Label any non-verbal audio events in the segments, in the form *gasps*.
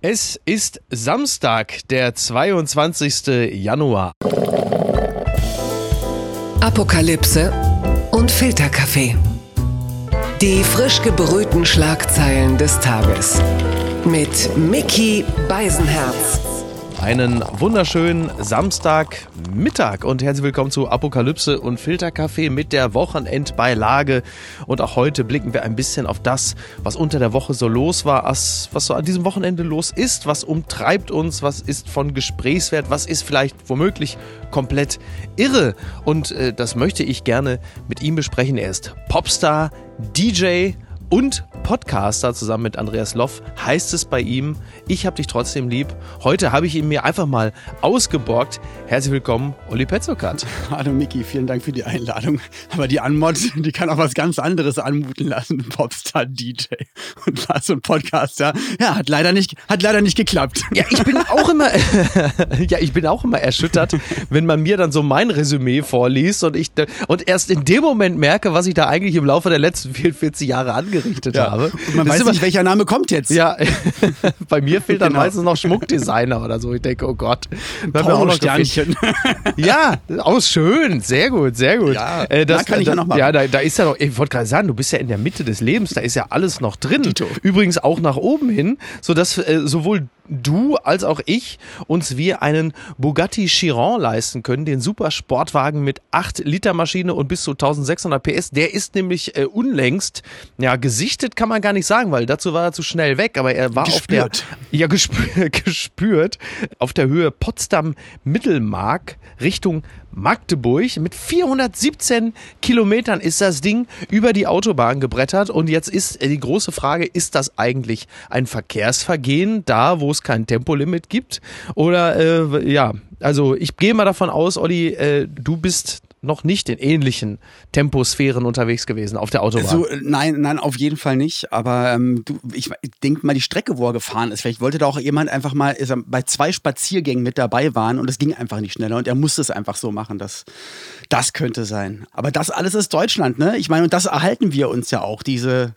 Es ist Samstag, der 22. Januar. Apokalypse und Filterkaffee. Die frisch gebrühten Schlagzeilen des Tages. Mit Mickey Beisenherz. Einen wunderschönen Samstagmittag und herzlich willkommen zu Apokalypse und Filterkaffee mit der Wochenendbeilage. Und auch heute blicken wir ein bisschen auf das, was unter der Woche so los war, was, so an diesem Wochenende los ist, was umtreibt uns, was ist von Gesprächswert, was ist vielleicht womöglich komplett irre. Und äh, das möchte ich gerne mit ihm besprechen. Er ist Popstar, DJ, und Podcaster zusammen mit Andreas Loff heißt es bei ihm, ich hab dich trotzdem lieb. Heute habe ich ihn mir einfach mal ausgeborgt. Herzlich willkommen, Uli Petzokat. *laughs* Hallo Miki, vielen Dank für die Einladung. Aber die Anmod, die kann auch was ganz anderes anmuten lassen. Popstar, DJ und was so ein Podcaster. Ja, hat leider nicht, hat leider nicht geklappt. Ja, ich bin *laughs* auch immer, *laughs* ja, ich bin auch immer erschüttert, wenn man mir dann so mein Resümee vorliest und ich, und erst in dem Moment merke, was ich da eigentlich im Laufe der letzten 44 Jahre angefangen angerichtet ja. habe. Und man das weiß immer, nicht, welcher Name kommt jetzt. Ja, *laughs* bei mir fehlt dann genau. meistens noch Schmuckdesigner oder so. Ich denke, oh Gott. Sternchen. *laughs* ja, auch schön. Sehr gut, sehr gut. Ja, äh, das kann ich ja noch machen. Ja, da, da ist ja noch, ich wollte gerade sagen, du bist ja in der Mitte des Lebens, da ist ja alles noch drin. Übrigens auch nach oben hin, sodass äh, sowohl du als auch ich uns wir einen Bugatti Chiron leisten können, den super Sportwagen mit 8 Liter Maschine und bis zu 1600 PS. Der ist nämlich äh, unlängst, ja, gesichtet kann man gar nicht sagen, weil dazu war er zu schnell weg, aber er war gespürt. auf der, ja, gespürt, *laughs* gespürt, auf der Höhe Potsdam Mittelmark Richtung Magdeburg. Mit 417 Kilometern ist das Ding über die Autobahn gebrettert. Und jetzt ist äh, die große Frage, ist das eigentlich ein Verkehrsvergehen da, wo es kein Tempolimit gibt? Oder äh, ja, also ich gehe mal davon aus, Olli, äh, du bist noch nicht in ähnlichen Temposphären unterwegs gewesen auf der Autobahn. So, nein, nein, auf jeden Fall nicht. Aber ähm, du, ich, ich denke mal, die Strecke, wo er gefahren ist, vielleicht wollte da auch jemand einfach mal er, bei zwei Spaziergängen mit dabei waren und es ging einfach nicht schneller und er musste es einfach so machen. Das, das könnte sein. Aber das alles ist Deutschland, ne? Ich meine, und das erhalten wir uns ja auch, diese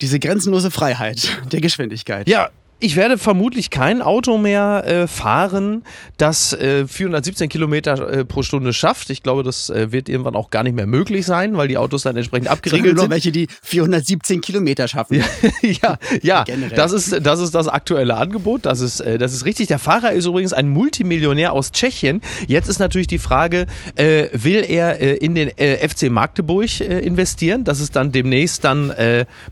diese grenzenlose Freiheit *laughs* der Geschwindigkeit. Ja, ich werde vermutlich kein Auto mehr äh, fahren, das äh, 417 Kilometer äh, pro Stunde schafft. Ich glaube, das äh, wird irgendwann auch gar nicht mehr möglich sein, weil die Autos dann entsprechend abgeriegelt sind. welche, die 417 Kilometer schaffen. ja, *laughs* ja, das ist, das ist das aktuelle Angebot. Das ist, äh, das ist richtig. Der Fahrer ist übrigens ein Multimillionär aus Tschechien. Jetzt ist natürlich die Frage, äh, will er in den FC Magdeburg investieren? Das ist dann demnächst dann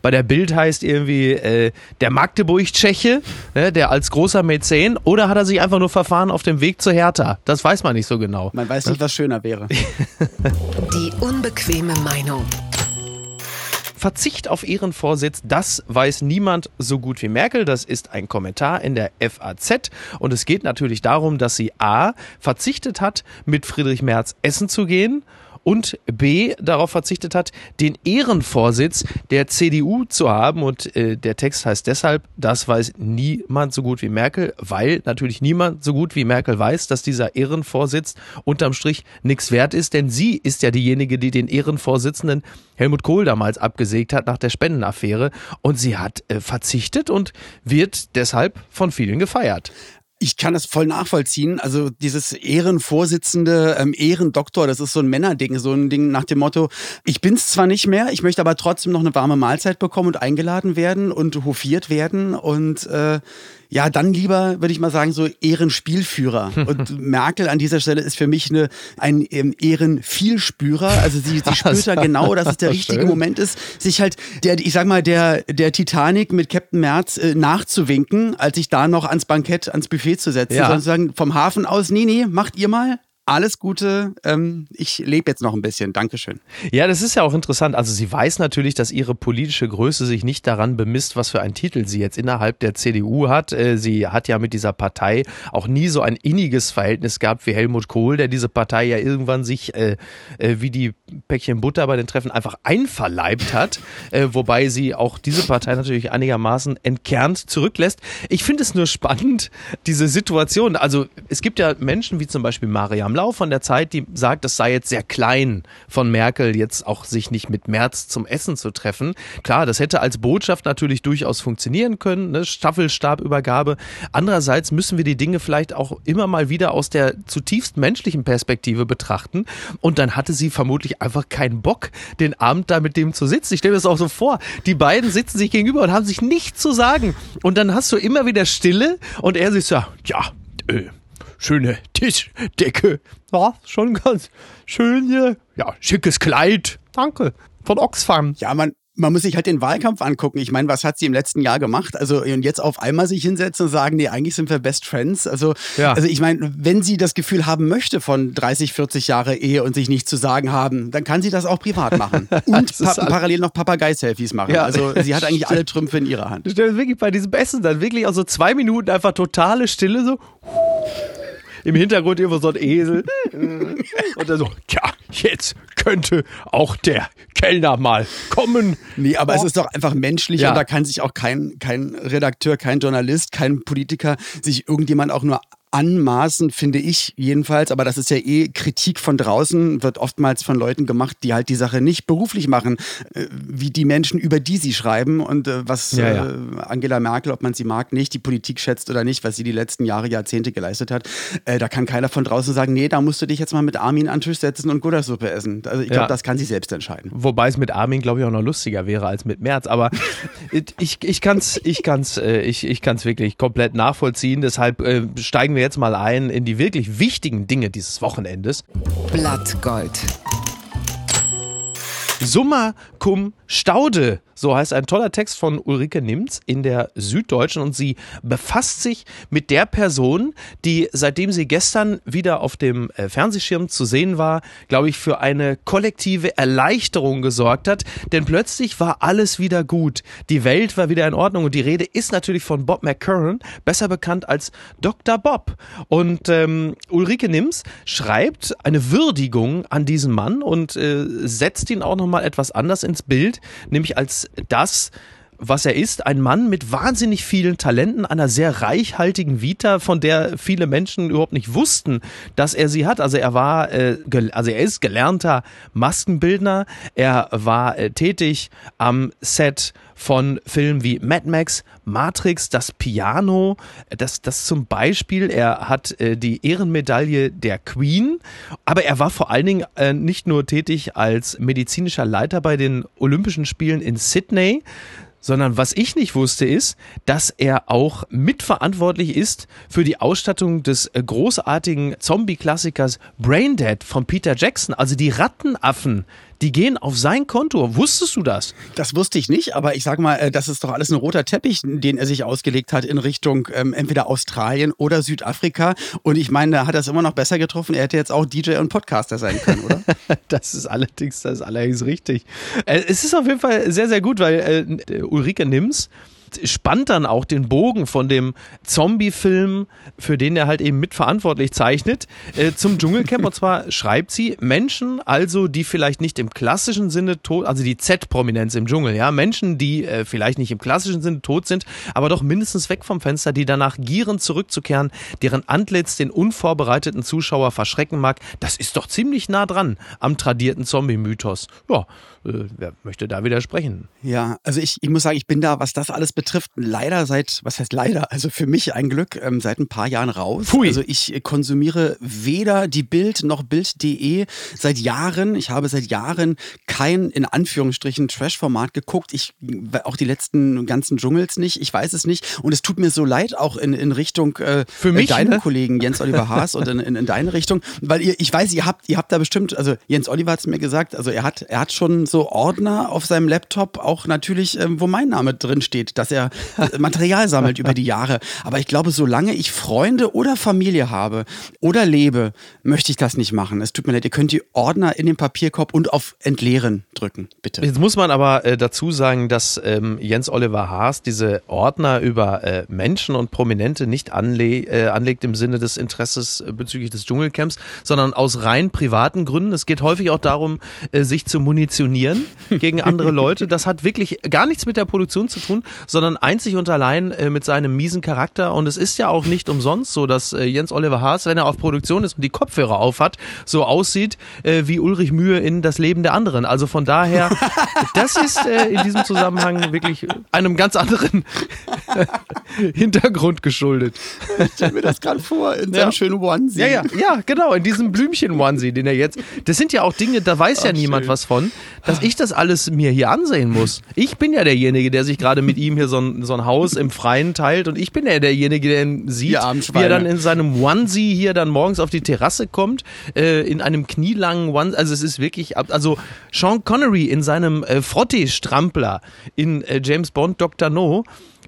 bei der Bild heißt irgendwie der Magdeburg-Tscheche ne, der als großer Mäzen, oder hat er sich einfach nur verfahren auf dem Weg zur Hertha? Das weiß man nicht so genau. Man weiß nicht, was schöner wäre. *laughs* Die unbequeme Meinung. Verzicht auf Ehrenvorsitz, das weiß niemand so gut wie Merkel. Das ist ein Kommentar in der FAZ. Und es geht natürlich darum, dass sie A. verzichtet hat, mit Friedrich Merz essen zu gehen und B darauf verzichtet hat, den Ehrenvorsitz der CDU zu haben. Und äh, der Text heißt deshalb, das weiß niemand so gut wie Merkel, weil natürlich niemand so gut wie Merkel weiß, dass dieser Ehrenvorsitz unterm Strich nichts wert ist, denn sie ist ja diejenige, die den Ehrenvorsitzenden Helmut Kohl damals abgesägt hat nach der Spendenaffäre. Und sie hat äh, verzichtet und wird deshalb von vielen gefeiert ich kann das voll nachvollziehen. Also dieses Ehrenvorsitzende, ähm, Ehrendoktor, das ist so ein Männerding, so ein Ding nach dem Motto, ich bin's zwar nicht mehr, ich möchte aber trotzdem noch eine warme Mahlzeit bekommen und eingeladen werden und hofiert werden und äh, ja, dann lieber, würde ich mal sagen, so Ehrenspielführer. *laughs* Und Merkel an dieser Stelle ist für mich eine, ein ähm, Ehrenvielspürer. Also sie, sie *laughs* spürt da genau, dass es der richtige Schön. Moment ist, sich halt der, ich sag mal, der, der Titanic mit Captain Merz äh, nachzuwinken, als sich da noch ans Bankett, ans Buffet zu setzen. Ja. Sozusagen vom Hafen aus, nee, nee, macht ihr mal, alles Gute. Ähm, ich lebe jetzt noch ein bisschen. Dankeschön. Ja, das ist ja auch interessant. Also sie weiß natürlich, dass ihre politische Größe sich nicht daran bemisst, was für einen Titel sie jetzt innerhalb der CDU hat. Äh, sie hat ja mit dieser Partei auch nie so ein inniges Verhältnis gehabt wie Helmut Kohl, der diese Partei ja irgendwann sich äh, äh, wie die Päckchen Butter bei den Treffen einfach einverleibt hat. äh, wobei sie auch diese Partei natürlich einigermaßen entkernt zurücklässt. Ich finde es nur spannend, diese Situation. Also es gibt ja Menschen wie zum Beispiel Maria Kramlau von der Zeit, die sagt, es sei jetzt sehr klein von Merkel, jetzt auch sich nicht mit Merz zum Essen zu treffen. Klar, das hätte als Botschaft natürlich durchaus funktionieren können, ne? Staffelstabübergabe. Andererseits müssen wir die Dinge vielleicht auch immer mal wieder aus der zutiefst menschlichen Perspektive betrachten. Und dann hatte sie vermutlich einfach keinen Bock, den Abend da mit dem zu sitzen. Ich stelle mir das auch so vor. Die beiden sitzen sich gegenüber und haben sich nichts zu sagen. Und dann hast du immer wieder Stille und er sich so, ja, äh, schöne Tischdecke. Ja, schon ganz schön hier. Ja, schickes Kleid. Danke. Von Oxfam. Ja, man, man muss sich halt den Wahlkampf angucken. Ich meine, was hat sie im letzten Jahr gemacht? Also und jetzt auf einmal sich hinsetzen und sagen, nee, eigentlich sind wir Best Friends. Also, ja. also ich meine, wenn sie das Gefühl haben möchte von 30, 40 Jahre Ehe und sich nichts zu sagen haben, dann kann sie das auch privat machen *laughs* und pa parallel noch Papagei-Selfies machen. Ja. Also sie hat eigentlich alle Trümpfe in ihrer Hand. Stell wirklich bei diesem Essen dann wirklich auch so zwei Minuten einfach totale Stille so im Hintergrund irgendwo so ein Esel. *laughs* Und dann so, tja, jetzt könnte auch der Kellner mal kommen. Nee, aber oh. es ist doch einfach menschlich ja. und da kann sich auch kein, kein Redakteur, kein Journalist, kein Politiker sich irgendjemand auch nur anmaßen, finde ich jedenfalls, aber das ist ja eh Kritik von draußen, wird oftmals von Leuten gemacht, die halt die Sache nicht beruflich machen, äh, wie die Menschen, über die sie schreiben und äh, was ja, ja. Äh, Angela Merkel, ob man sie mag, nicht, die Politik schätzt oder nicht, was sie die letzten Jahre, Jahrzehnte geleistet hat. da kann keiner von draußen sagen, nee, da musst du dich jetzt mal mit Armin an den Tisch setzen und Guttersuppe essen. Also ich glaube, ja. das kann sie selbst entscheiden. Wobei es mit Armin, glaube ich, auch noch lustiger wäre als mit Merz, aber *laughs* ich, ich kann es ich kann's, ich, ich kann's wirklich komplett nachvollziehen, deshalb steigen wir jetzt mal ein in die wirklich wichtigen Dinge dieses Wochenendes. Blattgold. Summa cum Staude so heißt ein toller Text von Ulrike Nimz in der Süddeutschen und sie befasst sich mit der Person, die seitdem sie gestern wieder auf dem äh, Fernsehschirm zu sehen war, glaube ich, für eine kollektive Erleichterung gesorgt hat, denn plötzlich war alles wieder gut. Die Welt war wieder in Ordnung und die Rede ist natürlich von Bob McCurran, besser bekannt als Dr. Bob. Und ähm, Ulrike Nims schreibt eine Würdigung an diesen Mann und äh, setzt ihn auch nochmal etwas anders ins Bild, nämlich als das, was er ist, ein Mann mit wahnsinnig vielen Talenten, einer sehr reichhaltigen Vita, von der viele Menschen überhaupt nicht wussten, dass er sie hat. Also er war, äh, also er ist gelernter Maskenbildner, er war äh, tätig am Set von Filmen wie Mad Max, Matrix, das Piano, das, das zum Beispiel, er hat äh, die Ehrenmedaille der Queen, aber er war vor allen Dingen äh, nicht nur tätig als medizinischer Leiter bei den Olympischen Spielen in Sydney, sondern was ich nicht wusste ist, dass er auch mitverantwortlich ist für die Ausstattung des äh, großartigen Zombie-Klassikers Braindead von Peter Jackson. Also die Rattenaffen, die gehen auf sein Konto. Wusstest du das? Das wusste ich nicht, aber ich sag mal, äh, das ist doch alles ein roter Teppich, den er sich ausgelegt hat in Richtung ähm, entweder Australien oder Südafrika. Und ich meine, da hat er es immer noch besser getroffen. Er hätte jetzt auch DJ und Podcaster sein können, oder? *laughs* das ist allerdings, das ist allerdings richtig. Äh, es ist auf jeden Fall sehr, sehr gut, weil äh, Ulrike Nims spannt dann auch den Bogen von dem Zombie-Film, für den er halt eben mitverantwortlich zeichnet, äh, zum Dschungelcamp. Und zwar schreibt sie, Menschen also, die vielleicht nicht im klassischen Sinne tot, also die Z-Prominenz im Dschungel, ja, Menschen, die äh, vielleicht nicht im klassischen Sinne tot sind, aber doch mindestens weg vom Fenster, die danach gieren zurückzukehren, deren Antlitz den unvorbereiteten Zuschauer verschrecken mag, das ist doch ziemlich nah dran am tradierten Zombie-Mythos. Ja, äh, wer möchte da widersprechen? Ja, also ich, ich muss sagen, ich bin da, was das alles betrifft, leider seit, was heißt leider, also für mich ein Glück, ähm, seit ein paar Jahren raus. Pui. Also ich konsumiere weder die Bild noch Bild.de seit Jahren. Ich habe seit Jahren kein, in Anführungsstrichen, Trash-Format geguckt. Ich, auch die letzten ganzen Dschungels nicht. Ich weiß es nicht. Und es tut mir so leid, auch in, in Richtung äh, für mich, deinem ne? Kollegen Jens Oliver Haas und in, in, in deine Richtung. Weil ihr, ich weiß, ihr habt, ihr habt da bestimmt, also Jens Oliver hat es mir gesagt, also er hat, er hat schon so Ordner auf seinem Laptop, auch natürlich, ähm, wo mein Name drin steht, dass er *laughs* Material sammelt über die Jahre. Aber ich glaube, solange ich Freunde oder Familie habe oder lebe, möchte ich das nicht machen. Es tut mir leid, ihr könnt die Ordner in den Papierkorb und auf Entleeren drücken, bitte. Jetzt muss man aber äh, dazu sagen, dass ähm, Jens Oliver Haas diese Ordner über äh, Menschen und Prominente nicht anle äh, anlegt im Sinne des Interesses äh, bezüglich des Dschungelcamps, sondern aus rein privaten Gründen. Es geht häufig auch darum, äh, sich zu munitionieren gegen andere Leute. Das hat wirklich gar nichts mit der Produktion zu tun, sondern einzig und allein äh, mit seinem miesen Charakter. Und es ist ja auch nicht umsonst so, dass äh, Jens Oliver Haas, wenn er auf Produktion ist und die Kopfhörer aufhat, so aussieht äh, wie Ulrich Mühe in Das Leben der anderen. Also von daher, *laughs* das ist in diesem Zusammenhang wirklich einem ganz anderen *laughs* Hintergrund geschuldet. Ich stelle mir das gerade vor, in seinem schönen Onesie. Ja, ja, ja, genau, in diesem Blümchen-Onesie, den er jetzt. Das sind ja auch Dinge, da weiß Ach, ja niemand schön. was von, dass ich das alles mir hier ansehen muss. Ich bin ja derjenige, der sich gerade mit ihm hier so ein, so ein Haus im Freien teilt und ich bin ja derjenige, der ihn sieht, wie er dann in seinem Onesie hier dann morgens auf die Terrasse kommt, äh, in einem knielangen Onesie. Also es ist wirklich, also Sean Connery in seinem äh, Frottee-Strampler in äh, James Bond Dr. No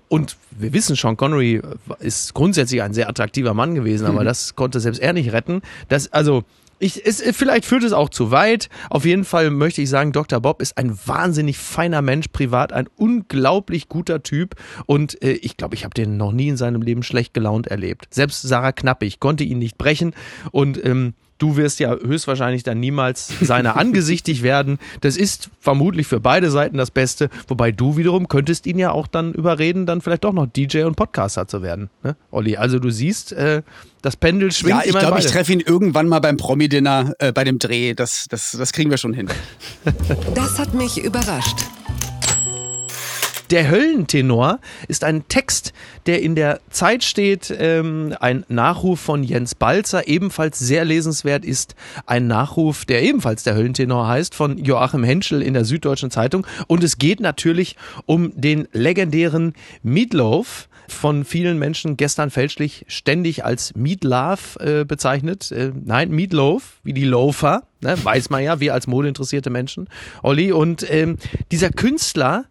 und wir wissen, Sean Connery ist grundsätzlich ein sehr attraktiver Mann gewesen, aber mhm. das konnte selbst er nicht retten. Das, also, ich, es, vielleicht führt es auch zu weit. Auf jeden Fall möchte ich sagen, Dr. Bob ist ein wahnsinnig feiner Mensch, privat ein unglaublich guter Typ. Und äh, ich glaube, ich habe den noch nie in seinem Leben schlecht gelaunt erlebt. Selbst Sarah Knappig konnte ihn nicht brechen. Und ähm, Du wirst ja höchstwahrscheinlich dann niemals seiner *laughs* angesichtig werden. Das ist vermutlich für beide Seiten das Beste. Wobei du wiederum könntest ihn ja auch dann überreden, dann vielleicht doch noch DJ und Podcaster zu werden. Ne, Olli? Also du siehst, äh, das Pendel schwingt ja, ich glaube, ich treffe ihn irgendwann mal beim Promi-Dinner äh, bei dem Dreh. Das, das, das kriegen wir schon hin. Das hat mich überrascht. Der Höllentenor ist ein Text, der in der Zeit steht. Ähm, ein Nachruf von Jens Balzer, ebenfalls sehr lesenswert, ist ein Nachruf, der ebenfalls der Höllentenor heißt, von Joachim Henschel in der Süddeutschen Zeitung. Und es geht natürlich um den legendären Meatloaf von vielen Menschen gestern fälschlich ständig als Meatloaf äh, bezeichnet. Äh, nein, Meatloaf, wie die Loafer, ne, weiß man ja, wir als modeinteressierte Menschen, Olli. Und ähm, dieser Künstler,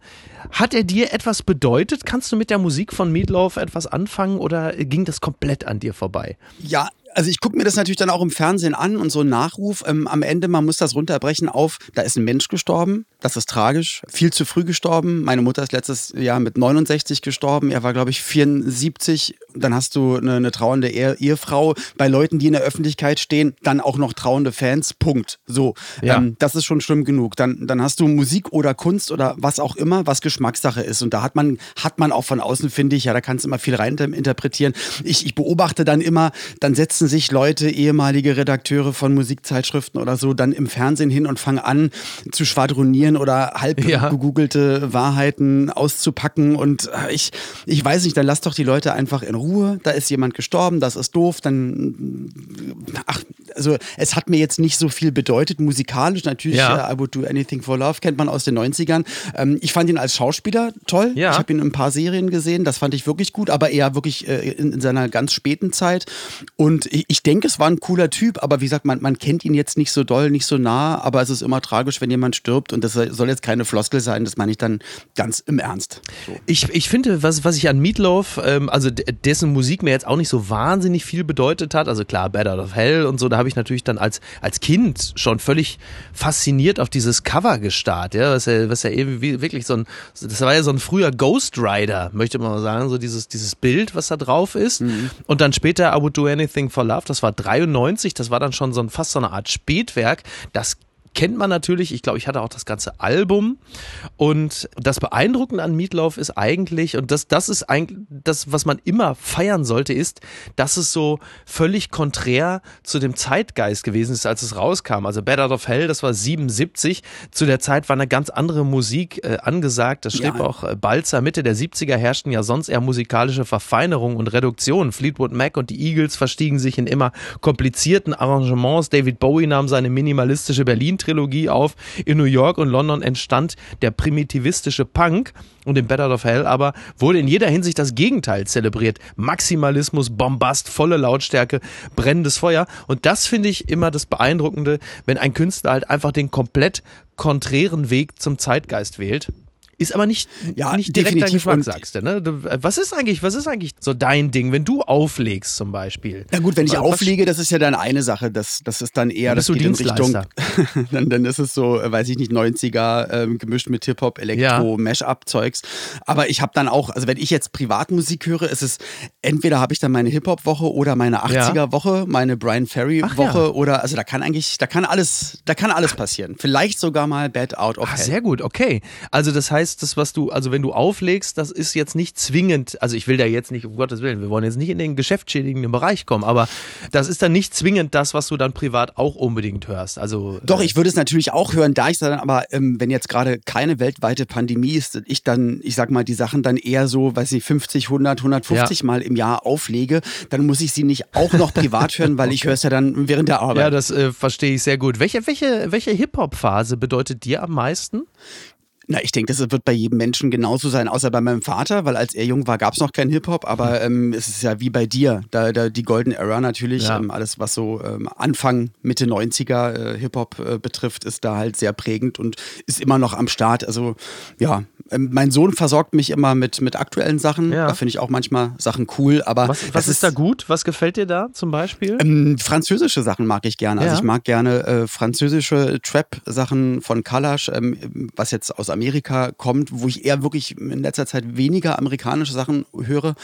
hat er dir etwas bedeutet? Kannst du mit der Musik von Meatloaf etwas anfangen oder ging das komplett an dir vorbei? Ja, also ich gucke mir das natürlich dann auch im Fernsehen an und so ein Nachruf. Ähm, am Ende, man muss das runterbrechen auf, da ist ein Mensch gestorben, das ist tragisch, viel zu früh gestorben. Meine Mutter ist letztes Jahr mit 69 gestorben, er war, glaube ich, 74. Dann hast du eine, eine trauernde Ehe Ehefrau. Bei Leuten, die in der Öffentlichkeit stehen, dann auch noch trauernde Fans. Punkt. So, ja. ähm, das ist schon schlimm genug. Dann, dann hast du Musik oder Kunst oder was auch immer, was Geschmackssache ist. Und da hat man, hat man auch von außen, finde ich, ja, da kannst du immer viel rein interpretieren. Ich, ich beobachte dann immer, dann setzen setzen sich Leute, ehemalige Redakteure von Musikzeitschriften oder so, dann im Fernsehen hin und fangen an zu schwadronieren oder halb ja. gegoogelte Wahrheiten auszupacken. Und äh, ich, ich weiß nicht, dann lass doch die Leute einfach in Ruhe. Da ist jemand gestorben, das ist doof. Dann, ach, also es hat mir jetzt nicht so viel bedeutet, musikalisch. Natürlich, ja. I Would Do Anything for Love kennt man aus den 90ern. Ähm, ich fand ihn als Schauspieler toll. Ja. Ich habe ihn in ein paar Serien gesehen, das fand ich wirklich gut, aber eher wirklich äh, in, in, seiner ganz späten Zeit. Und ich, ich denke, es war ein cooler Typ, aber wie gesagt, man, man kennt ihn jetzt nicht so doll, nicht so nah, aber es ist immer tragisch, wenn jemand stirbt und das soll jetzt keine Floskel sein, das meine ich dann ganz im Ernst. So. Ich, ich finde, was, was ich an Meatloaf, ähm, also dessen Musik mir jetzt auch nicht so wahnsinnig viel bedeutet hat, also klar, Bad Out of Hell und so, da habe ich natürlich dann als, als Kind schon völlig fasziniert auf dieses Cover gestarrt, ja, was ja, was ja eben wirklich so ein, das war ja so ein früher Ghost Rider, möchte man mal sagen, so dieses, dieses Bild, was da drauf ist mhm. und dann später I Would Do Anything for Love, das war 93, das war dann schon so ein, fast so eine Art Spätwerk. Das kennt man natürlich. Ich glaube, ich hatte auch das ganze Album. Und das Beeindruckende an Meatloaf ist eigentlich, und das, das ist eigentlich das, was man immer feiern sollte, ist, dass es so völlig konträr zu dem Zeitgeist gewesen ist, als es rauskam. Also Bad Out of Hell, das war 77. Zu der Zeit war eine ganz andere Musik äh, angesagt. Das schrieb ja. auch äh, Balzer. Mitte der 70er herrschten ja sonst eher musikalische Verfeinerung und Reduktion. Fleetwood Mac und die Eagles verstiegen sich in immer komplizierten Arrangements. David Bowie nahm seine minimalistische Berlin Trilogie auf. In New York und London entstand der primitivistische Punk und in Better of Hell aber wurde in jeder Hinsicht das Gegenteil zelebriert. Maximalismus, Bombast, volle Lautstärke, brennendes Feuer. Und das finde ich immer das Beeindruckende, wenn ein Künstler halt einfach den komplett konträren Weg zum Zeitgeist wählt. Ist aber nicht, ja, nicht direkt dein Geschmack, sagst du, ne? Was ist eigentlich, was ist eigentlich so dein Ding, wenn du auflegst zum Beispiel? Na gut, wenn ich was, auflege, das ist ja dann eine Sache, das, das ist dann eher, das geht in Richtung, *laughs* dann, dann ist es so, weiß ich nicht, 90er, ähm, gemischt mit Hip-Hop, Elektro, ja. Mash-up-Zeugs. Aber ich habe dann auch, also wenn ich jetzt Privatmusik höre, ist es, entweder habe ich dann meine Hip-Hop-Woche oder meine 80er-Woche, meine Brian Ferry-Woche ja. oder, also da kann eigentlich, da kann alles, da kann alles passieren. Vielleicht sogar mal Bad Out of Ach, Hell. Sehr gut, okay. Also das heißt, dass das, was du, also wenn du auflegst, das ist jetzt nicht zwingend, also ich will da jetzt nicht, um Gottes Willen, wir wollen jetzt nicht in den geschäftsschädigenden Bereich kommen, aber das ist dann nicht zwingend das, was du dann privat auch unbedingt hörst. Also Doch, äh, ich würde es natürlich auch hören, da ich dann aber, ähm, wenn jetzt gerade keine weltweite Pandemie ist, ich dann, ich sag mal, die Sachen dann eher so, weiß ich, 50, 100, 150 ja. Mal im Jahr auflege, dann muss ich sie nicht auch noch privat *laughs* hören, weil ich höre es ja dann während der Arbeit. Ja, das äh, verstehe ich sehr gut. Welche, welche, welche Hip-Hop-Phase bedeutet dir am meisten? Na, ich denke, das wird bei jedem Menschen genauso sein, außer bei meinem Vater, weil als er jung war, gab es noch keinen Hip-Hop, aber ähm, es ist ja wie bei dir, da, da die Golden Era natürlich, ja. ähm, alles was so ähm, Anfang, Mitte 90er äh, Hip-Hop äh, betrifft, ist da halt sehr prägend und ist immer noch am Start. Also ja, mein Sohn versorgt mich immer mit, mit aktuellen Sachen, ja. da finde ich auch manchmal Sachen cool, aber... Was, was ist, ist, da gut? Was gefällt dir da zum Beispiel? Ähm, französische Sachen mag ich gerne, also ja. also ich mag gerne äh, französische Trap-Sachen von Kalash, ähm, was jetzt aus Amerika kommt, wo ich eher wirklich in letzter Zeit weniger amerikanische Sachen höre.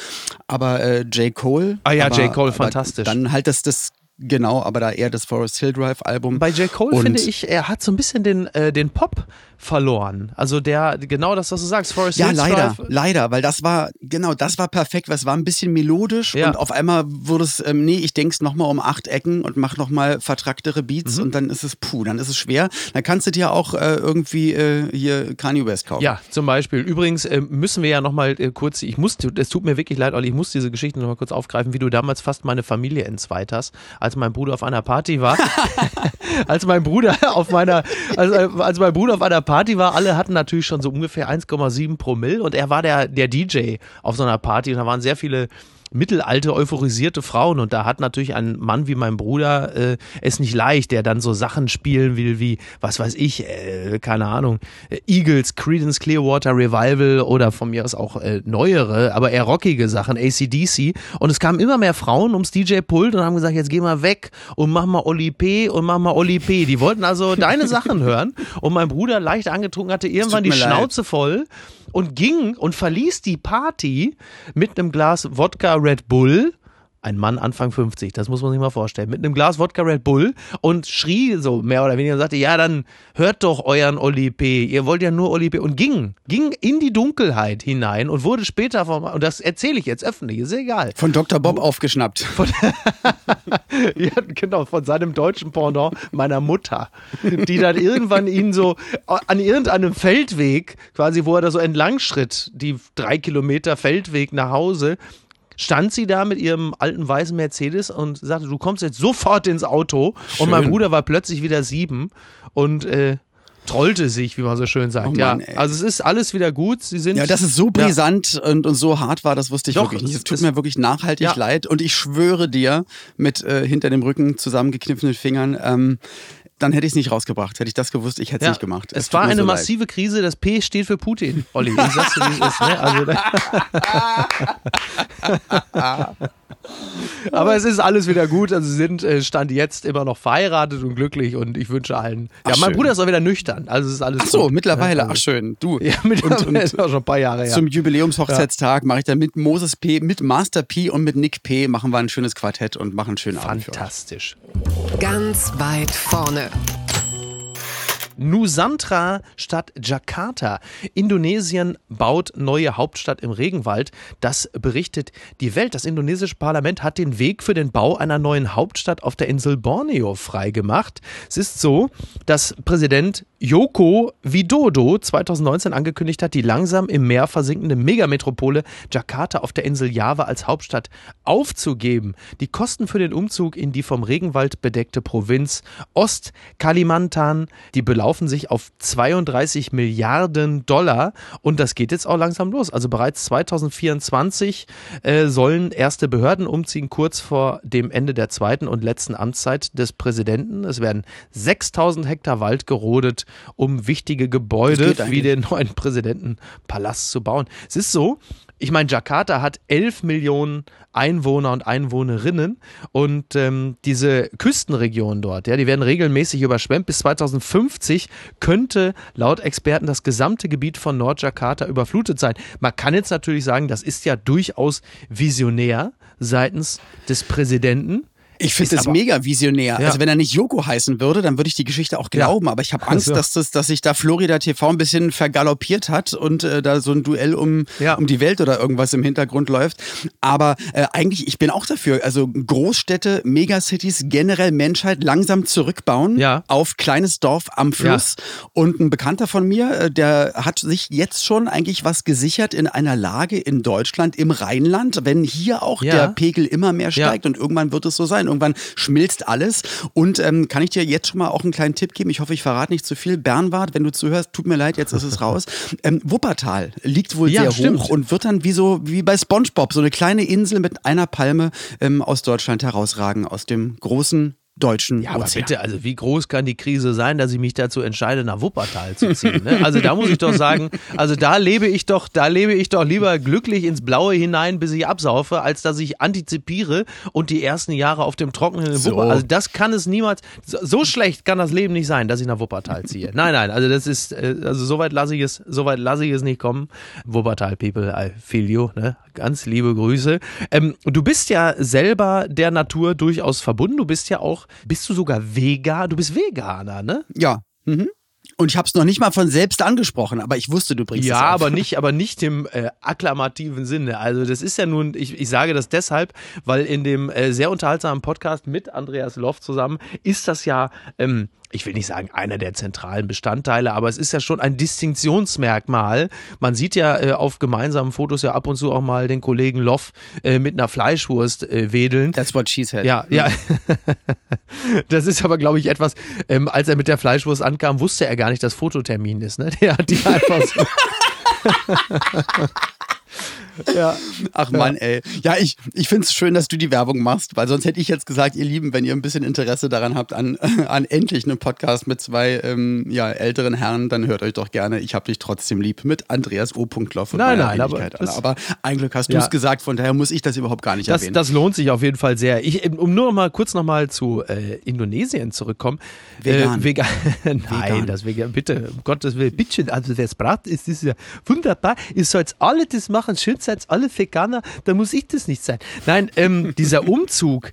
Aber äh, J. Cole. Ah ja, aber, J. Cole, fantastisch. Dann halt das, das Genau, aber da eher das Forest Hill Drive Album. Bei J. Cole finde ich, er hat so ein bisschen den, äh, den Pop verloren. Also der, genau das, was du sagst, Forest Ja, leider, Drive. leider, weil das war, genau, das war perfekt, weil es war ein bisschen melodisch ja. und auf einmal wurde es, ähm, nee, ich denk's nochmal um acht Ecken und mach nochmal vertracktere Beats mhm. und dann ist es, puh, dann ist es schwer. Dann kannst du dir auch äh, irgendwie äh, hier Kanye West kaufen. Ja, zum Beispiel. Übrigens äh, müssen wir ja nochmal äh, kurz, ich muss, es tut mir wirklich leid, Olli, ich muss diese Geschichte nochmal kurz aufgreifen, wie du damals fast meine Familie entzweit hast, als mein Bruder auf einer Party war. *laughs* *laughs* als mein Bruder auf meiner, als, äh, als mein Bruder auf einer Party war, alle hatten natürlich schon so ungefähr 1,7 Promille und er war der, der DJ auf so einer Party und da waren sehr viele mittelalte, euphorisierte Frauen. Und da hat natürlich ein Mann wie mein Bruder äh, es nicht leicht, der dann so Sachen spielen will wie, was weiß ich, äh, keine Ahnung, Eagles, Credence Clearwater Revival oder von mir aus auch äh, neuere, aber eher rockige Sachen, ACDC. Und es kamen immer mehr Frauen ums DJ-Pult und haben gesagt, jetzt geh mal weg und mach mal Oli P. und mach mal Oli P. Die wollten also deine Sachen *laughs* hören. Und mein Bruder leicht angetrunken hatte irgendwann die Schnauze leid. voll und ging und verließ die Party mit einem Glas Wodka Red Bull ein Mann Anfang 50, das muss man sich mal vorstellen, mit einem Glas Wodka Red Bull und schrie so mehr oder weniger, sagte, ja, dann hört doch euren Oli P., ihr wollt ja nur Oli P. und ging, ging in die Dunkelheit hinein und wurde später vom, und das erzähle ich jetzt öffentlich, ist egal. Von Dr. Bob aufgeschnappt. Von, *laughs* ja, genau, von seinem deutschen Pendant, meiner Mutter, die dann irgendwann ihn so an irgendeinem Feldweg, quasi, wo er da so entlang schritt, die drei Kilometer Feldweg nach Hause, stand sie da mit ihrem alten weißen Mercedes und sagte, du kommst jetzt sofort ins Auto. Schön. Und mein Bruder war plötzlich wieder sieben und äh, trollte sich, wie man so schön sagt. Oh Mann, ja, also es ist alles wieder gut. Sie sind ja, dass es so brisant ja. und, und so hart war, das wusste ich Doch, wirklich nicht. Es tut mir wirklich nachhaltig ja. leid und ich schwöre dir mit äh, hinter dem Rücken zusammengekniffenen Fingern. Ähm, dann hätte ich es nicht rausgebracht. Hätte ich das gewusst, ich hätte es ja, nicht gemacht. Es, es war eine so massive leid. Krise. Das P steht für Putin, Olli. Ich sag's dir, wie es ist. Ne? Also, *laughs* *laughs* *laughs* Aber es ist alles wieder gut. Also sie sind äh, Stand jetzt immer noch verheiratet und glücklich und ich wünsche allen. Ach, ja, mein schön. Bruder ist auch wieder nüchtern. Also es ist alles Ach so, gut. mittlerweile. Ach schön. Du. Ja, mittlerweile und, und ist auch schon ein paar Jahre her. Zum Jubiläumshochzeitstag ja. mache ich dann mit Moses P., mit Master P und mit Nick P. machen wir ein schönes Quartett und machen einen schönen Abend. Fantastisch. Ganz weit vorne. Nusantara statt Jakarta. Indonesien baut neue Hauptstadt im Regenwald. Das berichtet die Welt. Das indonesische Parlament hat den Weg für den Bau einer neuen Hauptstadt auf der Insel Borneo freigemacht. Es ist so, dass Präsident Joko Widodo 2019 angekündigt hat, die langsam im Meer versinkende Megametropole Jakarta auf der Insel Java als Hauptstadt aufzugeben. Die Kosten für den Umzug in die vom Regenwald bedeckte Provinz Ost-Kalimantan, die belaufen sich auf 32 Milliarden Dollar und das geht jetzt auch langsam los. Also bereits 2024 äh, sollen erste Behörden umziehen, kurz vor dem Ende der zweiten und letzten Amtszeit des Präsidenten. Es werden 6000 Hektar Wald gerodet um wichtige Gebäude wie den neuen Präsidentenpalast zu bauen. Es ist so, ich meine, Jakarta hat 11 Millionen Einwohner und Einwohnerinnen und ähm, diese Küstenregionen dort, ja, die werden regelmäßig überschwemmt. Bis 2050 könnte laut Experten das gesamte Gebiet von Nordjakarta überflutet sein. Man kann jetzt natürlich sagen, das ist ja durchaus visionär seitens des Präsidenten. Ich finde das mega visionär. Ja. Also wenn er nicht Joko heißen würde, dann würde ich die Geschichte auch glauben. Aber ich habe Angst, so. dass, das, dass sich da Florida TV ein bisschen vergaloppiert hat und äh, da so ein Duell um, Ja. um die Welt oder irgendwas im Hintergrund läuft. Aber äh, eigentlich, ich bin auch dafür. Also Großstädte, Megacities, generell Menschheit langsam zurückbauen Ja. auf kleines Dorf am Fluss. Und ein Bekannter von mir, äh, der hat sich jetzt schon eigentlich was gesichert in einer Lage in Deutschland im Rheinland, wenn hier auch Ja. der Pegel immer mehr Ja. steigt und irgendwann wird es so sein. Irgendwann schmilzt alles. Und ähm, kann ich dir jetzt schon mal auch einen kleinen Tipp geben? Ich hoffe, ich verrate nicht zu viel. Bernward, wenn du zuhörst, tut mir leid, jetzt ist es *laughs* raus. Ähm, Wuppertal liegt wohl Ja, sehr stimmt. hoch und wird dann wie so wie bei SpongeBob so eine kleine Insel mit einer Palme ähm, aus Deutschland herausragen aus dem großen deutschen Ja, aber Ozean. bitte, also wie groß kann die Krise sein, dass ich mich dazu entscheide, nach Wuppertal zu ziehen? Ne? Also da muss ich doch sagen, also da lebe ich doch, da lebe ich doch lieber glücklich ins Blaue hinein, bis ich absaufe, als dass ich antizipiere und die ersten Jahre auf dem Trockenen in So. Wuppertal. Also das kann es niemals, so, schlecht kann das Leben nicht sein, dass ich nach Wuppertal ziehe. Nein, nein, also das ist, äh, also soweit lasse ich es, soweit lasse ich es nicht kommen. Wuppertal People, I feel you, ne? Ganz liebe Grüße. Ähm, du bist ja selber der Natur durchaus verbunden. Du bist ja auch, bist du sogar Vegan? Du bist Veganer, ne? Ja. Mhm. Und ich habe es noch nicht mal von selbst angesprochen, aber ich wusste, du bringst Ja, es auf. aber nicht, aber nicht im äh, akklamativen Sinne. Also das ist ja nun, ich, ich sage das deshalb, weil in dem äh, sehr unterhaltsamen Podcast mit Andreas Loff zusammen ist das ja, ähm, ich will nicht sagen einer der zentralen Bestandteile, aber es ist ja schon ein Distinktionsmerkmal. Man sieht ja äh, auf gemeinsamen Fotos ja ab und zu auch mal den Kollegen Loff äh, mit einer Fleischwurst äh, wedeln. That's what she said. Ja, ja. *laughs* Das ist aber, glaube ich, etwas, ähm, als er mit der Fleischwurst ankam, wusste er gar nicht, dass Fototermin ist. Ne? *laughs* Der hat die einfach so. *laughs* ja. Ach Mann, ey. Ja, ich, ich finde es schön, dass du die Werbung machst, weil sonst hätte ich jetzt gesagt, ihr Lieben, wenn ihr ein bisschen Interesse daran habt an, *laughs* an endlich einem Podcast mit zwei ähm, ja, älteren Herren, dann hört euch doch gerne Ich hab dich trotzdem lieb mit Andreas O. Loff und Nein, nein, aber das- aber ein Glück hast du Ja. es gesagt, von daher muss ich das überhaupt gar nicht Das, erwähnen. das lohnt sich auf jeden Fall sehr. Ich, ähm, um nur noch mal kurz noch mal zu äh, Indonesien zurückkommen. Vegan. Äh, vegan. *laughs* Nein, Vegan. das vegan. Bitte, um Gottes Willen, bitte. Also es braucht, ist das ja wunderbar. Ihr sollt alle das machen. Schön seid alle Veganer. Da muss ich das nicht sein. Nein, ähm, dieser Umzug,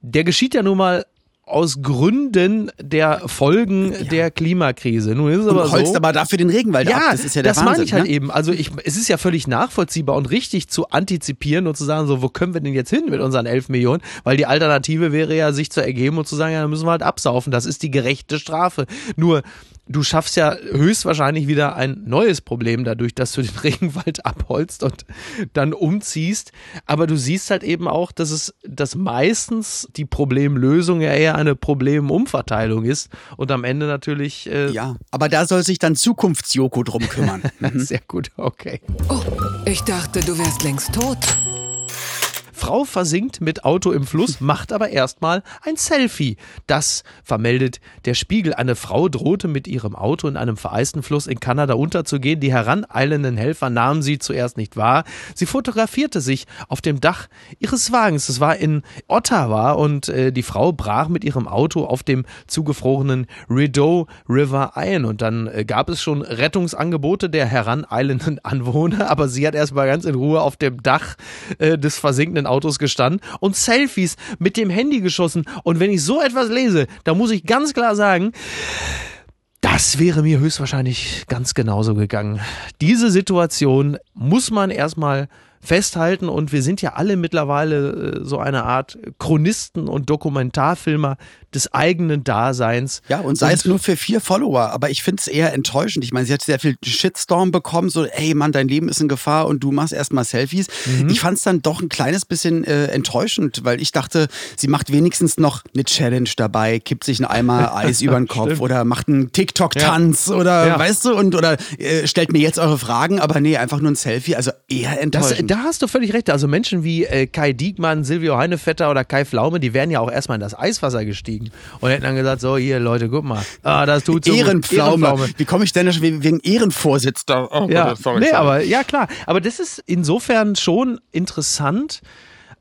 der geschieht ja nun mal aus Gründen der Folgen der Klimakrise. Nun ist es aber holst so. aber dafür den Regenwald Ja, ab. Das ist ja der das Wahnsinn. meine ich halt ne? eben. Also ich, es ist ja völlig nachvollziehbar und richtig zu antizipieren und zu sagen, so, wo können wir denn jetzt hin mit unseren 11 Millionen? Weil die Alternative wäre ja, sich zu ergeben und zu sagen, ja, dann müssen wir halt absaufen. Das ist die gerechte Strafe. Nur, du schaffst ja höchstwahrscheinlich wieder ein neues Problem dadurch, dass du den *laughs* Regenwald abholst und dann umziehst. Aber du siehst halt eben auch, dass es, dass meistens die Problemlösung ja eher eine Problemumverteilung ist und am Ende natürlich, äh, Ja, aber da soll sich dann Zukunftsjoko drum kümmern. *laughs* sehr gut, okay. Oh, ich dachte, du wärst längst tot. Frau versinkt mit Auto im Fluss, *laughs* macht aber erstmal ein Selfie. Das vermeldet der Spiegel. Eine Frau drohte mit ihrem Auto in einem vereisten Fluss in Kanada unterzugehen. Die heraneilenden Helfer nahmen sie zuerst nicht wahr. Sie fotografierte sich auf dem Dach ihres Wagens. Es war in Ottawa und äh, die Frau brach mit ihrem Auto auf dem zugefrorenen Rideau River ein. Und dann äh, gab es schon Rettungsangebote der heraneilenden *laughs* Anwohner, aber sie hat erstmal ganz in Ruhe auf dem Dach äh, des versinkenden Autos gestanden und Selfies mit dem Handy geschossen. Und wenn ich so etwas lese, da muss ich ganz klar sagen, das wäre mir höchstwahrscheinlich ganz genauso gegangen. Diese Situation muss man erstmal festhalten und wir sind ja alle mittlerweile äh, so eine Art Chronisten und Dokumentarfilmer des eigenen Daseins. Ja, und sei es nur für vier Follower, aber ich finde es eher enttäuschend. Ich meine, sie hat sehr viel Shitstorm bekommen, so, ey Mann, dein Leben ist in Gefahr und du machst erstmal Selfies. Mhm. Ich fand es dann doch ein kleines bisschen äh, enttäuschend, weil ich dachte, sie macht wenigstens noch eine Challenge dabei, kippt sich einen Eimer *laughs* Eis über den Kopf oder macht einen TikTok-Tanz oder Ja. weißt du, und oder äh, stellt mir jetzt eure Fragen, aber nee, einfach nur ein Selfie. Also eher Das, enttäuschend. Da hast du völlig recht. Also Menschen wie äh, Kai Diekmann, Silvio Heinevetter oder Kai Pflaume, die wären ja auch erstmal in das Eiswasser gestiegen und hätten dann gesagt, so hier Leute, guck mal, ah, das tut so gut. Ehrenpflaume. Wie komme ich denn wegen wegen Ehrenvorsitz da? Oh, Ja, Gott, sorry, nee, sorry. aber ja klar. Aber das ist insofern schon interessant,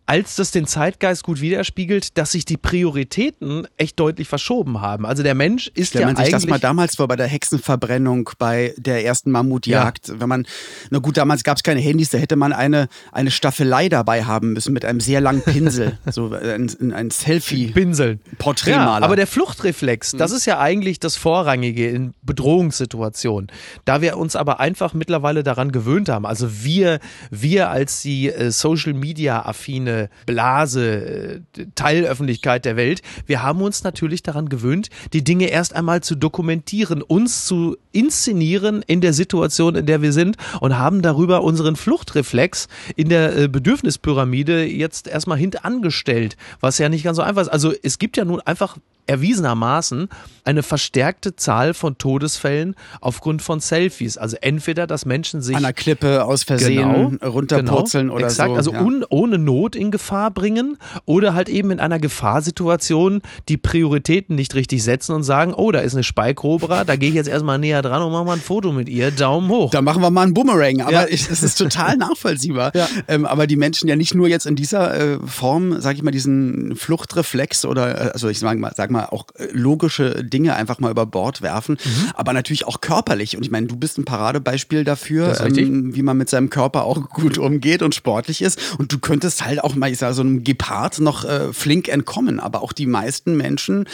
als das den Zeitgeist gut widerspiegelt, dass sich die Prioritäten echt deutlich verschoben haben. Also der Mensch ist Stellt ja man sich das mal damals vor bei der Hexenverbrennung, bei der ersten Mammutjagd. Wenn man, na gut, damals gab es keine Handys, da hätte man eine, eine Staffelei dabei haben müssen mit einem sehr langen Pinsel. *laughs* so ein, ein Selfie-Porträtmaler. Ja, aber der Fluchtreflex, das ist ja eigentlich das Vorrangige in Bedrohungssituationen. Da wir uns aber einfach mittlerweile daran gewöhnt haben, also wir, wir als die äh, Social Media affine Blase, äh, Teilöffentlichkeit der Welt, wir haben uns natürlich daran gewöhnt, die Dinge erst einmal zu dokumentieren, uns zu inszenieren in der Situation, in der wir sind und haben darüber unseren Fluchtreflex in der äh, Bedürfnispyramide jetzt erstmal hintangestellt, was ja nicht ganz so einfach ist. Also es gibt ja nun einfach erwiesenermaßen eine verstärkte Zahl von Todesfällen aufgrund von Selfies. Also entweder, dass Menschen sich an der Klippe aus Versehen genau, runterpurzeln genau, oder exakt, so. Also ja. un, ohne Not in Gefahr bringen oder halt eben in einer Gefahrsituation die Prioritäten nicht richtig setzen und sagen, oh, da ist eine Speikobra, da gehe ich jetzt erstmal näher dran und mache mal ein Foto mit ihr, Daumen hoch. Da machen wir mal einen Boomerang. Aber ja. ich, das ist total *laughs* nachvollziehbar. Ja. Ähm, aber die Menschen ja nicht nur jetzt in dieser äh, Form, sage ich mal, diesen Fluchtreflex oder, äh, also ich sag mal, sag mal auch äh, logische Dinge einfach mal über Bord werfen, mhm. aber natürlich auch körperlich. Und ich meine, du bist ein Paradebeispiel dafür, ähm, wie man mit seinem Körper auch gut umgeht und sportlich ist. Und du könntest halt auch mal, ich sage, so einem Gepard noch äh, flink entkommen. Aber auch die meisten Menschen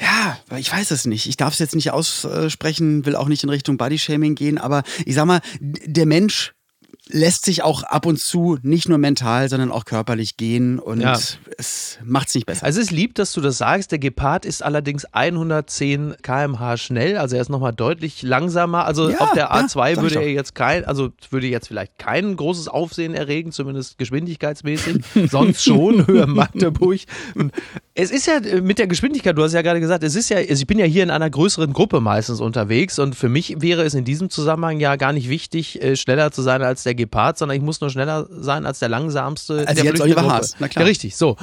ja, ich weiß es nicht. Ich darf es jetzt nicht aussprechen, will auch nicht in Richtung Bodyshaming gehen, aber ich sag mal, der Mensch lässt sich auch ab und zu nicht nur mental, sondern auch körperlich gehen und ja. es macht es nicht besser. Also es ist lieb, dass du das sagst. Der Gepard ist allerdings 110 km/h schnell, also er ist nochmal deutlich langsamer. Also ja, auf der A2 ja, würde er jetzt kein, also würde jetzt vielleicht kein großes Aufsehen erregen, zumindest geschwindigkeitsmäßig. *laughs* Sonst schon, Höhe Magdeburg. Es ist ja äh, mit der Geschwindigkeit, du hast ja gerade gesagt, es ist ja, also ich bin ja hier in einer größeren Gruppe meistens unterwegs und für mich wäre es in diesem Zusammenhang ja gar nicht wichtig, äh, schneller zu sein als der Gepard, sondern ich muss nur schneller sein als der langsamste. Also der Jens Oliver Haas, na klar. Ja, richtig, so.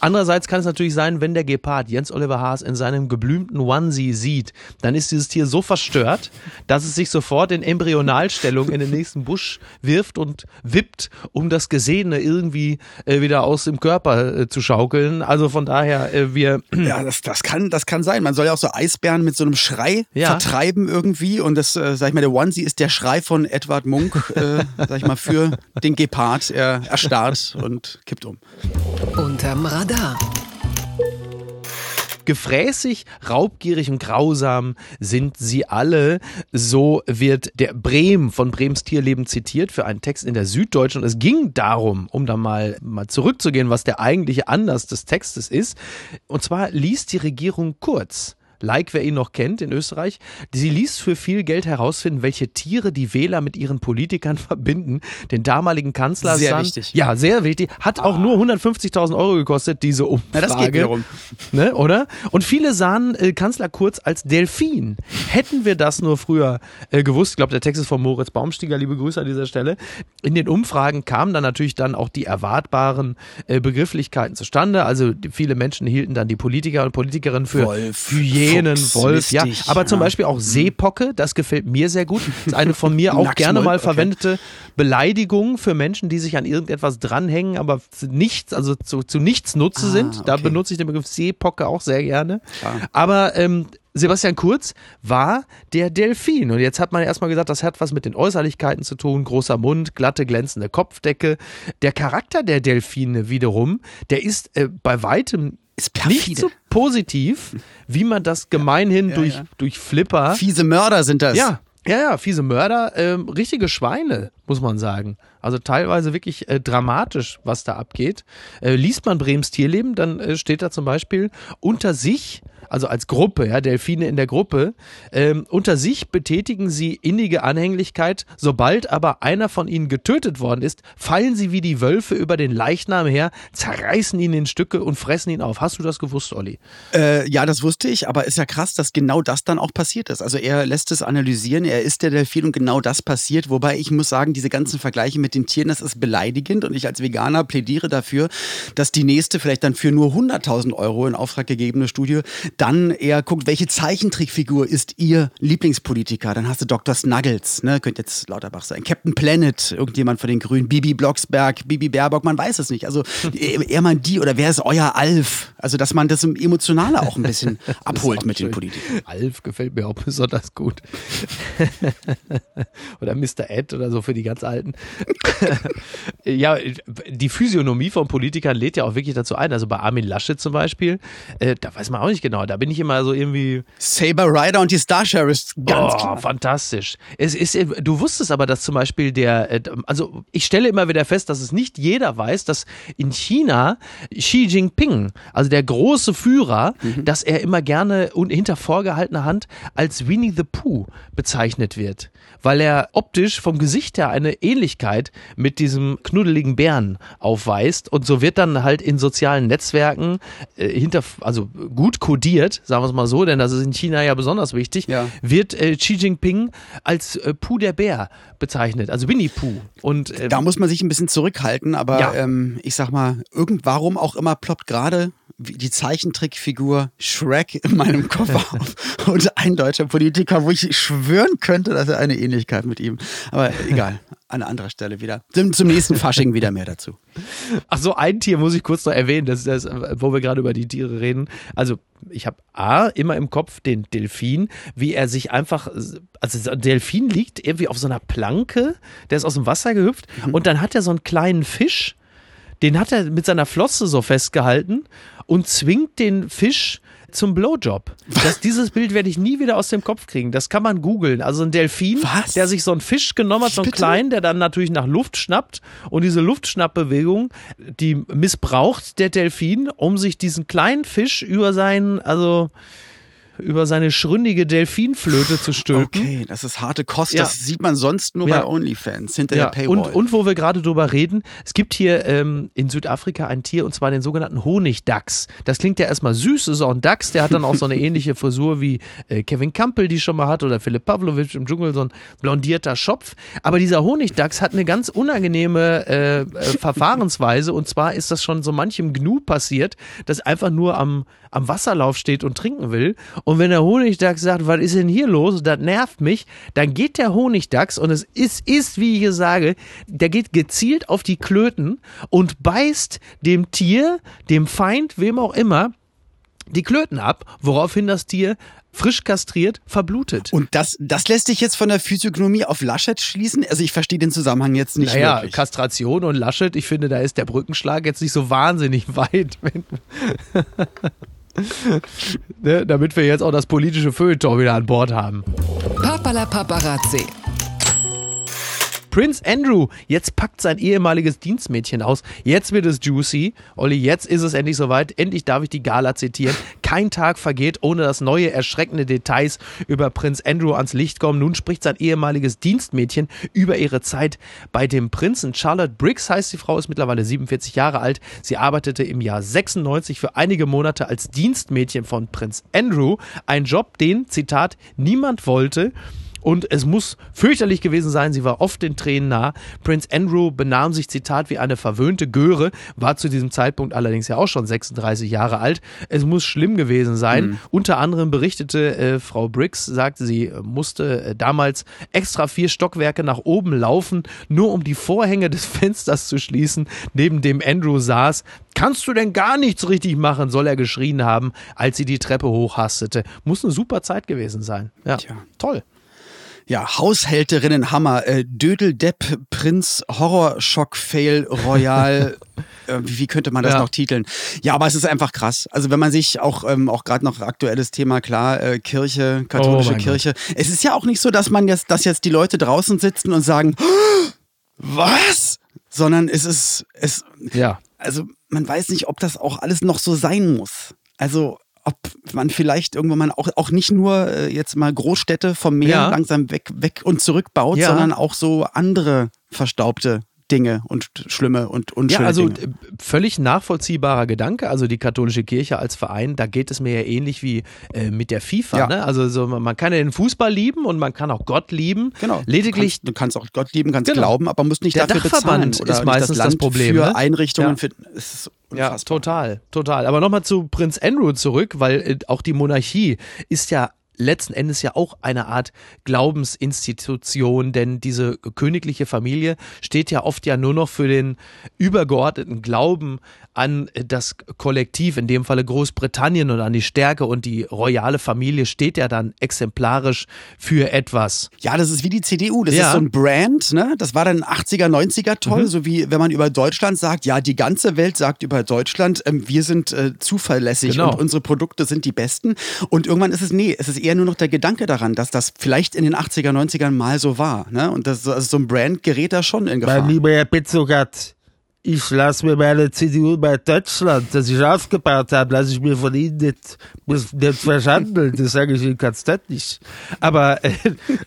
Andererseits kann es natürlich sein, wenn der Gepard Jens Oliver Haas in seinem geblümten Onesie sieht, dann ist dieses Tier so verstört, dass es sich sofort in Embryonalstellung in den nächsten Busch wirft und wippt, um das Gesehene irgendwie äh, wieder aus dem Körper zu schaukeln. Also von daher, äh, wir. *clears throat* Ja, das, das, kann, das kann sein. Man soll ja auch so Eisbären mit so einem Schrei ja. vertreiben irgendwie. Und das, äh, sag ich mal, der Onesie ist der Schrei von Edward Munk, äh, *laughs* sag ich mal, für den Gepard. Er erstarrt und kippt um. Unterm Radar. Gefräßig, raubgierig und grausam sind sie alle. So wird der Brehm von Brems Tierleben zitiert für einen Text in der Süddeutschen. Und es ging darum, um da mal, mal zurückzugehen, was der eigentliche Anlass des Textes ist. Und zwar liest die Regierung kurz like wer ihn noch kennt in Österreich. Sie ließ für viel Geld herausfinden, welche Tiere die Wähler mit ihren Politikern *laughs* verbinden. Den damaligen Kanzler Sehr San, wichtig. Ja, sehr wichtig. Hat auch nur 150.000 Euro gekostet, diese Umfrage. Ja, das geht wiederum. *laughs* Ne, oder? Und viele sahen äh, Kanzler Kurz als Delfin. Hätten wir das nur früher äh, gewusst, ich glaube, der Text ist von Moritz Baumstieger, liebe Grüße an dieser Stelle. In den Umfragen kamen dann natürlich dann auch die erwartbaren äh, Begrifflichkeiten zustande. Also viele Menschen hielten dann die Politiker und Politikerinnen für Wolf, Hyänen, Wolf, ja. Aber zum Beispiel auch Seepocke, das gefällt mir sehr gut. Das ist eine von mir *laughs* auch gerne mal verwendete okay. Beleidigung für Menschen, die sich an irgendetwas dranhängen, aber nichts, also zu, zu nichts Nutze ah, sind. Da okay. benutze ich den Begriff Seepocke auch sehr gerne. Klar. Aber ähm, Sebastian Kurz war der Delfin. Und jetzt hat man erstmal gesagt, das hat was mit den Äußerlichkeiten zu tun. Großer Mund, glatte, glänzende Kopfdecke. Der Charakter der Delfine wiederum, der ist äh, bei weitem nicht so positiv, wie man das gemeinhin ja, durch, ja. durch Flipper. Fiese Mörder sind das. Ja, ja, ja, fiese Mörder, ähm, richtige Schweine, muss man sagen. Also teilweise wirklich äh, dramatisch, was da abgeht. Äh, liest man Brems Tierleben, dann äh, steht da zum Beispiel unter sich also als Gruppe, ja, Delfine in der Gruppe, ähm, unter sich betätigen sie innige Anhänglichkeit. Sobald aber einer von ihnen getötet worden ist, fallen sie wie die Wölfe über den Leichnam her, zerreißen ihn in Stücke und fressen ihn auf. Hast du das gewusst, Olli? Äh, ja, das wusste ich, aber ist ja krass, dass genau das dann auch passiert ist. Also er lässt es analysieren, er ist der Delfin und genau das passiert. Wobei ich muss sagen, diese ganzen Vergleiche mit den Tieren, das ist beleidigend und ich als Veganer plädiere dafür, dass die nächste vielleicht dann für nur 100.000 Euro in Auftrag gegebene Studie dann eher guckt, welche Zeichentrickfigur ist ihr Lieblingspolitiker. Dann hast du Dr. Snuggles, ne? könnte jetzt Lauterbach sein, Captain Planet, irgendjemand von den Grünen, Bibi Blocksberg, Bibi Baerbock, man weiß es nicht. Also *laughs* eher mal die oder wer ist euer Alf? Also dass man das Emotionale auch ein bisschen *laughs* abholt mit schön. den Politikern. Alf gefällt mir auch besonders gut. *laughs* oder Mr. Ed oder so für die ganz Alten. ja, die Physiognomie von Politikern lädt ja auch wirklich dazu ein. Also bei Armin Laschet zum Beispiel, äh, da weiß man auch nicht genau. Da bin ich immer so irgendwie. Saber Rider und die Star Sheriffs, ganz oh, klar. fantastisch. Es ist, du wusstest aber, dass zum Beispiel der, äh, also ich stelle immer wieder fest, dass es nicht jeder weiß, dass in China Xi Jinping, also der große Führer, mhm. dass er immer gerne hinter vorgehaltener Hand als Winnie the Pooh bezeichnet wird, weil er optisch vom Gesicht her eine Ähnlichkeit mit diesem knuddeligen Bären aufweist und so wird dann halt in sozialen Netzwerken äh, hinter, also gut kodiert, sagen wir es mal so, denn das ist in China ja besonders wichtig, ja. wird äh, Xi Jinping als äh, Pooh der Bär bezeichnet, also Winnie Pooh. Und, äh, da muss man sich ein bisschen zurückhalten, aber ja. ähm, ich sag mal, irgend warum auch immer ploppt gerade die Zeichentrickfigur Shrek in meinem Kopf *laughs* auf und ein deutscher Politiker, wo ich schwören könnte, dass er eine Ähnlichkeit mit ihm. Aber egal, an anderer Stelle wieder. Zum, zum nächsten Fasching wieder mehr dazu. Ach so, ein Tier muss ich kurz noch erwähnen, das ist das, wo wir gerade über die Tiere reden. Also ich habe A, immer im Kopf den Delfin, wie er sich einfach, also Delfin liegt irgendwie auf so einer Planke, der ist aus dem Wasser gehüpft mhm. und dann hat er so einen kleinen Fisch, den hat er mit seiner Flosse so festgehalten und zwingt den Fisch zum Blowjob. Das, *laughs* dieses Bild werde ich nie wieder aus dem Kopf kriegen. Das kann man googeln. Also ein Delfin, Was? der sich so einen Fisch genommen hat, so einen kleinen, der dann natürlich nach Luft schnappt. Und diese Luftschnappbewegung, die missbraucht der Delfin, um sich diesen kleinen Fisch über seinen, also über seine schründige Delfinflöte zu stülpen. Okay, das ist harte Kost. Ja. Das sieht man sonst nur ja. bei OnlyFans hinter ja. der Paywall. Und, und wo wir gerade drüber reden, es gibt hier ähm, in Südafrika ein Tier und zwar den sogenannten Honigdachs. Das klingt ja erstmal süß, ist auch ein Dachs, der hat dann auch so eine *laughs* ähnliche Frisur wie äh, Kevin Campbell, die schon mal hat, oder Philipp Pavlovic im Dschungel, so ein blondierter Schopf. Aber dieser Honigdachs hat eine ganz unangenehme äh, äh, *laughs* Verfahrensweise und zwar ist das schon so manchem Gnu passiert, das einfach nur am, am Wasserlauf steht und trinken will und wenn der Honigdachs sagt, was ist denn hier los, das nervt mich, dann geht der Honigdachs und es ist, ist, wie ich hier sage, der geht gezielt auf die Klöten und beißt dem Tier, dem Feind, wem auch immer, die Klöten ab, woraufhin das Tier frisch kastriert, verblutet. Und das, das lässt sich jetzt von der Physiognomie auf Laschet schließen? Also ich verstehe den Zusammenhang jetzt nicht naja, wirklich. Kastration und Laschet, ich finde, da ist der Brückenschlag jetzt nicht so wahnsinnig *laughs* weit. Ne, damit wir jetzt auch das politische Feuilleton wieder an Bord haben. Papala Paparazzi. Prince Andrew, jetzt packt sein ehemaliges Dienstmädchen aus. Jetzt wird es juicy. Olli, jetzt ist es endlich soweit. Endlich darf ich die Gala zitieren. Kein Tag vergeht, ohne dass neue erschreckende Details über Prinz Andrew ans Licht kommen. Nun spricht sein ehemaliges Dienstmädchen über ihre Zeit bei dem Prinzen. Charlotte Briggs heißt die Frau, ist mittlerweile 47 Jahre alt. Sie arbeitete im Jahr 96 für einige Monate als Dienstmädchen von Prinz Andrew. Ein Job, den, Zitat, niemand wollte. Und es muss fürchterlich gewesen sein, sie war oft den Tränen nah. Prince Andrew benahm sich, Zitat, wie eine verwöhnte Göre, war zu diesem Zeitpunkt allerdings ja auch schon 36 Jahre alt. Es muss schlimm gewesen sein. Mhm. Unter anderem berichtete äh, Frau Briggs, sagte sie, musste äh, damals extra vier Stockwerke nach oben laufen, nur um die Vorhänge des *laughs* Fensters zu schließen, neben dem Andrew saß. Kannst du denn gar nichts richtig machen, soll er geschrien haben, als sie die Treppe hochhastete. Muss eine super Zeit gewesen sein. Ja, Tja. toll. Ja, Haushälterinnen Hammer, äh, Dödeldepp, Prinz, Horrorschock, Fail, Royal. *laughs* äh, wie könnte man das ja. noch titeln? Ja, aber es ist einfach krass. Also wenn man sich auch, ähm, auch gerade noch aktuelles Thema, klar, äh, Kirche, katholische oh Kirche. Gott. Es ist ja auch nicht so, dass man jetzt, dass jetzt die Leute draußen sitzen und sagen, *gasps* was? Sondern es ist, es, ja. also man weiß nicht, ob das auch alles noch so sein muss. Also ob man vielleicht irgendwann mal auch, auch nicht nur äh, jetzt mal Großstädte vom Meer ja. langsam weg, weg und zurück baut, ja. sondern auch so andere verstaubte Dinge und schlimme und unschöne Ja, also Dinge. äh, völlig nachvollziehbarer Gedanke. Also die katholische Kirche als Verein, da geht es mir ja ähnlich wie äh, mit der FIFA. Ja. Ne? Also so, man kann ja den Fußball lieben und man kann auch Gott lieben. Genau. Lediglich du kannst, du kannst auch Gott lieben, kannst Genau. glauben, aber musst nicht Der dafür Dachverband bezahlen. Oder ist meistens das, das Land Problem, Für ne? Einrichtungen Ja. für, Ja, total, total. Aber nochmal zu Prinz Andrew zurück, weil äh, auch die Monarchie ist ja letzten Endes ja auch eine Art Glaubensinstitution, denn diese königliche Familie steht ja oft ja nur noch für den übergeordneten Glauben an das Kollektiv, in dem Falle Großbritannien und an die Stärke und die royale Familie steht ja dann exemplarisch für etwas. Ja, das ist wie die CDU. Das Ja. ist so ein Brand, ne? Das war dann 80er, 90er toll, Mhm. so wie wenn man über Deutschland sagt, ja, die ganze Welt sagt über Deutschland, ähm, wir sind äh, zuverlässig Genau. und unsere Produkte sind die besten. Und irgendwann ist es, nee, es ist eher nur noch der Gedanke daran, dass das vielleicht in den 80er, 90ern mal so war. Ne? Und das, also so ein Brand gerät da schon in Gefahr. Mein lieber Herr Petzogat, ich lasse mir meine CDU bei Deutschland, das ich aufgebaut habe, lasse ich mir von Ihnen nicht, nicht verschandeln. Das sage ich Ihnen konstant nicht. Aber äh,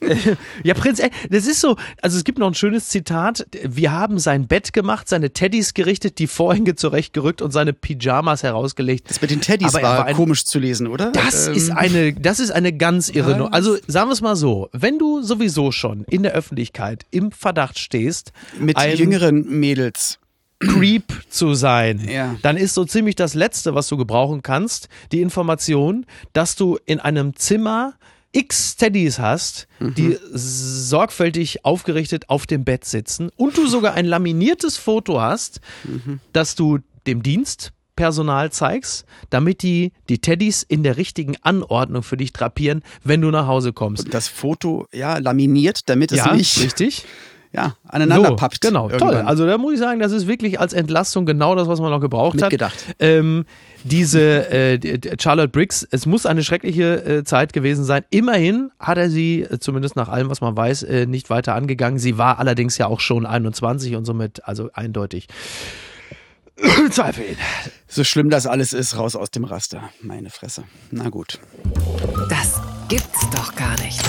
äh, ja, Prinz, äh, das ist so, also es gibt noch ein schönes Zitat. Wir haben sein Bett gemacht, seine Teddys gerichtet, die Vorhänge zurechtgerückt und seine Pyjamas herausgelegt. das mit den Teddys Aber war, war ein- komisch zu lesen, oder? Das Ähm, ist eine, das ist eine ganz irre Nummer. Also sagen wir es mal so, wenn du sowieso schon in der Öffentlichkeit im Verdacht stehst, mit jüngeren Mädels. Creep zu sein, Ja. dann ist so ziemlich das Letzte, was du gebrauchen kannst, die Information, dass du in einem Zimmer x Teddys hast, die sorgfältig aufgerichtet auf dem Bett sitzen und du sogar ein laminiertes Foto hast, dass du dem Dienstpersonal zeigst, damit die die Teddys in der richtigen Anordnung für dich drapieren, wenn du nach Hause kommst. Das Foto, ja, laminiert, damit es nicht richtig. *laughs* ja, aneinander So, pappt. Genau, toll. irgendwann. Also da muss ich sagen, das ist wirklich als Entlastung genau das, was man noch gebraucht Mitgedacht. hat. Ähm, diese äh, die- die Charlotte Briggs, es muss eine schreckliche äh, Zeit gewesen sein. Immerhin hat er sie, äh, zumindest nach allem, was man weiß, äh, nicht weiter angegangen. Sie war allerdings ja auch schon 21 und somit also eindeutig. *coughs* Zweifel. So schlimm das alles ist, raus aus dem Raster. Meine Fresse. Na gut. Das gibt's doch gar nicht.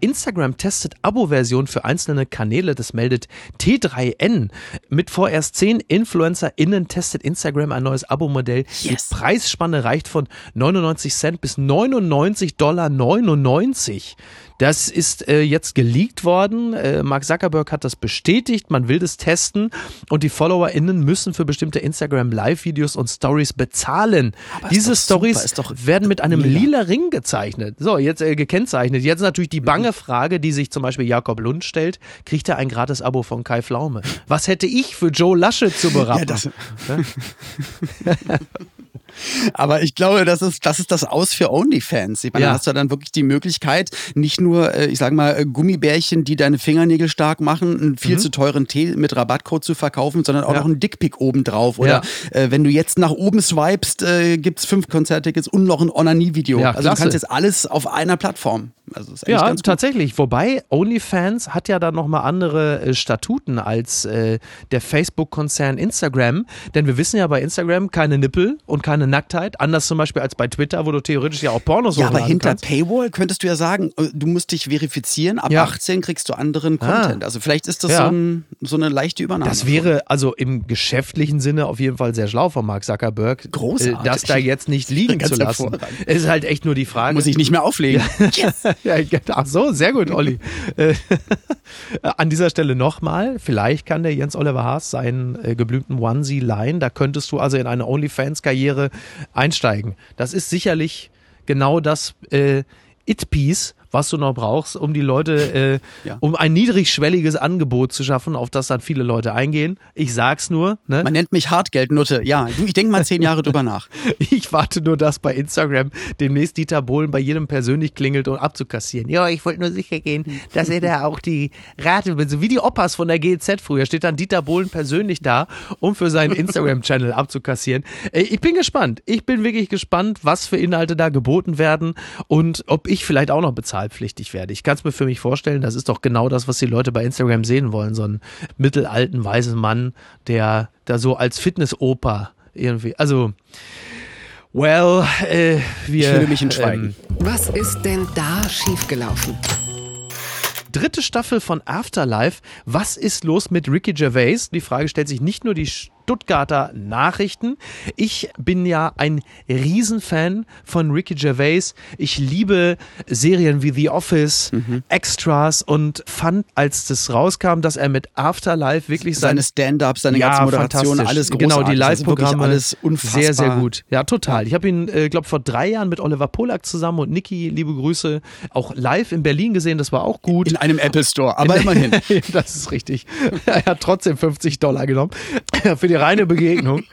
Instagram testet Abo-Version für einzelne Kanäle, das meldet T3N. Mit vorerst zehn InfluencerInnen testet Instagram ein neues Abo-Modell. Yes. Die Preisspanne reicht von 99 Cent bis 99 Dollar 99. Das ist äh, jetzt geleakt worden. Äh, Mark Zuckerberg hat das bestätigt. Man will das testen und die FollowerInnen müssen für bestimmte Instagram Live-Videos und Stories bezahlen. Aber Diese Stories werden mit einem mega. lila Ring gezeichnet. So, jetzt äh, gekennzeichnet. Jetzt natürlich die bange Mhm. Frage, die sich zum Beispiel Jakob Lund stellt. Kriegt er ein gratis Abo von Kai Pflaume? Was hätte ich für Joe Laschet zu berappen? *laughs* Ja, das, *laughs* aber ich glaube, das ist, das ist das Aus für OnlyFans. Ich meine, Ja. da hast du dann wirklich die Möglichkeit, nicht nur, äh, ich sage mal, äh, Gummibärchen, die deine Fingernägel stark machen, einen viel zu teuren Tee mit Rabattcode zu verkaufen, sondern auch Mhm. Ja. noch einen Dickpick obendrauf. Oder äh, wenn du jetzt nach oben swipest, äh, gibt es fünf Konzerttickets und noch ein Onanie-Video. Ja, also du kannst jetzt alles auf einer Plattform. Also ist Ja, ganz gut. tatsächlich. Wobei OnlyFans hat ja dann nochmal andere äh, Statuten als äh, der Facebook-Konzern Instagram. Denn wir wissen ja bei Instagram keine Nippel und keine Nacktheit. Anders zum Beispiel als bei Twitter, wo du theoretisch ja auch Pornos Ja, aber hinter kannst. Paywall könntest du ja sagen, äh, du musst dich verifizieren, ab Ja. 18 kriegst du anderen Ah. Content. Also vielleicht ist das Ja. so, ein, so eine leichte Übernahme. Das wäre also im geschäftlichen Sinne auf jeden Fall sehr schlau von Mark Zuckerberg, Großartig. äh, das da jetzt nicht *laughs* liegen zu lassen. ist halt echt nur die Frage. Muss ich nicht mehr auflegen. Yes. *laughs* *laughs* ja, ach so, sehr gut, Olli. *laughs* Äh, *laughs* An dieser Stelle nochmal, vielleicht kann der Jens Oliver Haas seinen äh, geblümten Onesie leihen. Da könntest du also in eine OnlyFans-Karriere einsteigen. Das ist sicherlich genau das äh, It-Piece, was du noch brauchst, um die Leute, äh, Ja. um ein niedrigschwelliges Angebot zu schaffen, auf das dann viele Leute eingehen. Ich sag's nur, ne? Man nennt mich Hartgeldnutte. Ja, ich denke mal zehn Jahre drüber nach. *laughs* Ich warte nur, dass bei Instagram demnächst Dieter Bohlen bei jedem persönlich klingelt, um abzukassieren. Ja, ich wollte nur sicher gehen, dass er da auch die Rate, so wie die Opas von der GZ früher, steht dann Dieter Bohlen persönlich da, um für seinen Instagram-Channel abzukassieren. Äh, Ich bin gespannt. Ich bin wirklich gespannt, was für Inhalte da geboten werden und ob ich vielleicht auch noch bezahlpflichtig werde. Ich kann es mir für mich vorstellen, das ist doch genau das, was die Leute bei Instagram sehen wollen. So einen mittelalten, weißen Mann, der da so als Fitnessoper irgendwie, also Well, äh, wir. Ich hülle mich in Schweigen. Was ist denn da schiefgelaufen? dritte Staffel von Afterlife. Was ist los mit Ricky Gervais? Die Frage stellt sich nicht nur die Stuttgarter Nachrichten. Ich bin ja ein Riesenfan von Ricky Gervais. Ich liebe Serien wie The Office, Mhm. Extras und fand, als das rauskam, dass er mit Afterlife wirklich Seine sein Stand-ups, seine ganze Moderation, alles großartig. Genau, die Also Live-Programme. alles unfassbar. Sehr, sehr gut. Ja, total. Ich habe ihn, äh, glaube vor drei Jahren mit Oliver Polak zusammen und Niki, liebe Grüße, auch live in Berlin gesehen. Das war auch gut. In einem Apple Store, aber immerhin. *laughs* das ist richtig. Er hat trotzdem 50 Dollar genommen *laughs* für die reine Begegnung.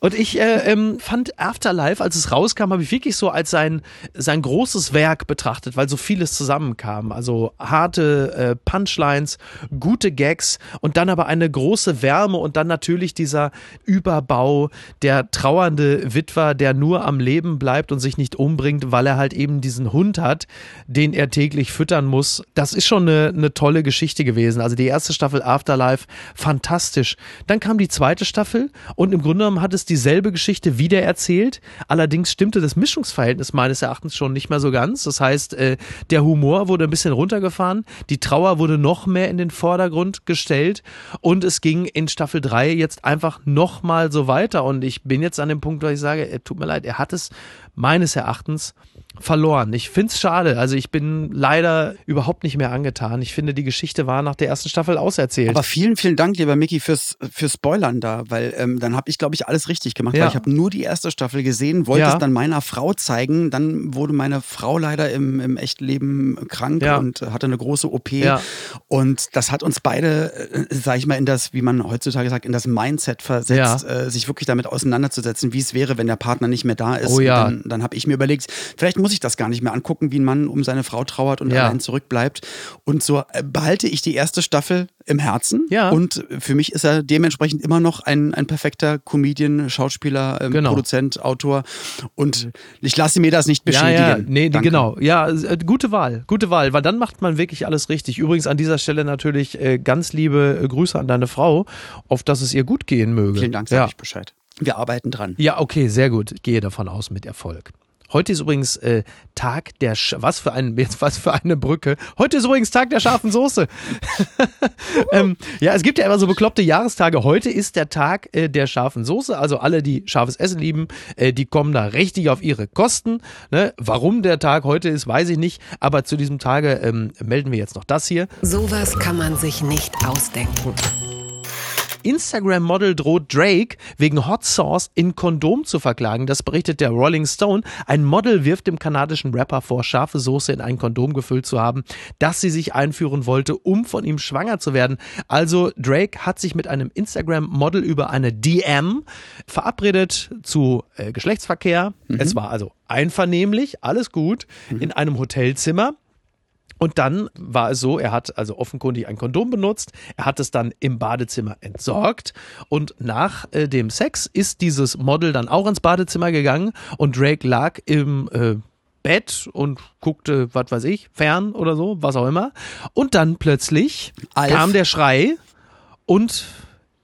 Und ich äh, ähm, fand Afterlife, als es rauskam, habe ich wirklich so als sein, sein großes Werk betrachtet, weil so vieles zusammenkam. Also harte äh, Punchlines, gute Gags und dann aber eine große Wärme und dann natürlich dieser Überbau, der trauernde Witwer, der nur am Leben bleibt und sich nicht umbringt, weil er halt eben diesen Hund hat, den er täglich füttern muss. Das ist schon eine, eine tolle Geschichte gewesen. Also die erste Staffel Afterlife, fantastisch. Dann kam die zweite Staffel und im Grunde genommen hat es dieselbe Geschichte wieder erzählt. Allerdings stimmte das Mischungsverhältnis meines Erachtens schon nicht mehr so ganz. Das heißt, äh, der Humor wurde ein bisschen runtergefahren, die Trauer wurde noch mehr in den Vordergrund gestellt und es ging in Staffel 3 jetzt einfach noch mal so weiter. Und ich bin jetzt an dem Punkt, wo ich sage, äh, tut mir leid, er hat es meines Erachtens verloren. Ich finde es schade. Also ich bin leider überhaupt nicht mehr angetan. Ich finde, die Geschichte war nach der ersten Staffel auserzählt. Aber vielen, vielen Dank, lieber Mickey, fürs, fürs Spoilern da, weil ähm, dann habe ich, glaube ich, alles richtig gemacht. Ja. Weil ich habe nur die erste Staffel gesehen, wollte Ja. es dann meiner Frau zeigen. Dann wurde meine Frau leider im, im echten Leben krank Ja. und hatte eine große OP. Und das hat uns beide, äh, sag ich mal, in das, wie man heutzutage sagt, in das Mindset versetzt, äh, sich wirklich damit auseinanderzusetzen, wie es wäre, wenn der Partner nicht mehr da ist. Oh ja. Und dann, dann habe ich mir überlegt, vielleicht muss ich das gar nicht mehr angucken, wie ein Mann um seine Frau trauert und Ja. allein zurückbleibt. Und so äh, behalte ich die erste Staffel im Herzen. Ja. Und für mich ist er dementsprechend immer noch ein, ein perfekter Comedian, Schauspieler, ähm, Genau. Produzent, Autor. Und ich lasse mir das nicht ja, beschädigen. ja, nee, die, Danke. genau. Ja, äh, gute Wahl, gute Wahl, weil dann macht man wirklich alles richtig. Übrigens an dieser Stelle natürlich äh, ganz liebe äh, Grüße an deine Frau, auf dass es ihr gut gehen möge. Vielen Dank, sag ja. ich Bescheid. Wir arbeiten dran. Ja, okay, sehr gut. Ich gehe davon aus mit Erfolg. Heute ist übrigens äh, Tag der Sch was für ein jetzt was für eine Brücke. Heute ist übrigens Tag der scharfen Soße. *laughs* ähm, ja, es gibt ja immer so bekloppte Jahrestage. Heute ist der Tag äh, der scharfen Soße. Also alle, die scharfes Essen lieben, äh, die kommen da richtig auf ihre Kosten. Ne? Warum der Tag heute ist, weiß ich nicht. Aber zu diesem Tage ähm, melden wir jetzt noch das hier. Sowas kann man sich nicht ausdenken. Instagram-Model droht Drake wegen Hot Sauce in Kondom zu verklagen. Das berichtet der Rolling Stone. Ein Model wirft dem kanadischen Rapper vor, scharfe Soße in ein Kondom gefüllt zu haben, das sie sich einführen wollte, um von ihm schwanger zu werden. Also Drake hat sich mit einem Instagram-Model über eine DM verabredet zu äh, Geschlechtsverkehr. Es war also einvernehmlich, alles gut, in einem Hotelzimmer. Und dann war es so, er hat also offenkundig ein Kondom benutzt, er hat es dann im Badezimmer entsorgt und nach äh, dem Sex ist dieses Model dann auch ins Badezimmer gegangen und Drake lag im äh, Bett und guckte, was weiß ich, fern oder so, was auch immer. Und dann plötzlich Alf. kam der Schrei und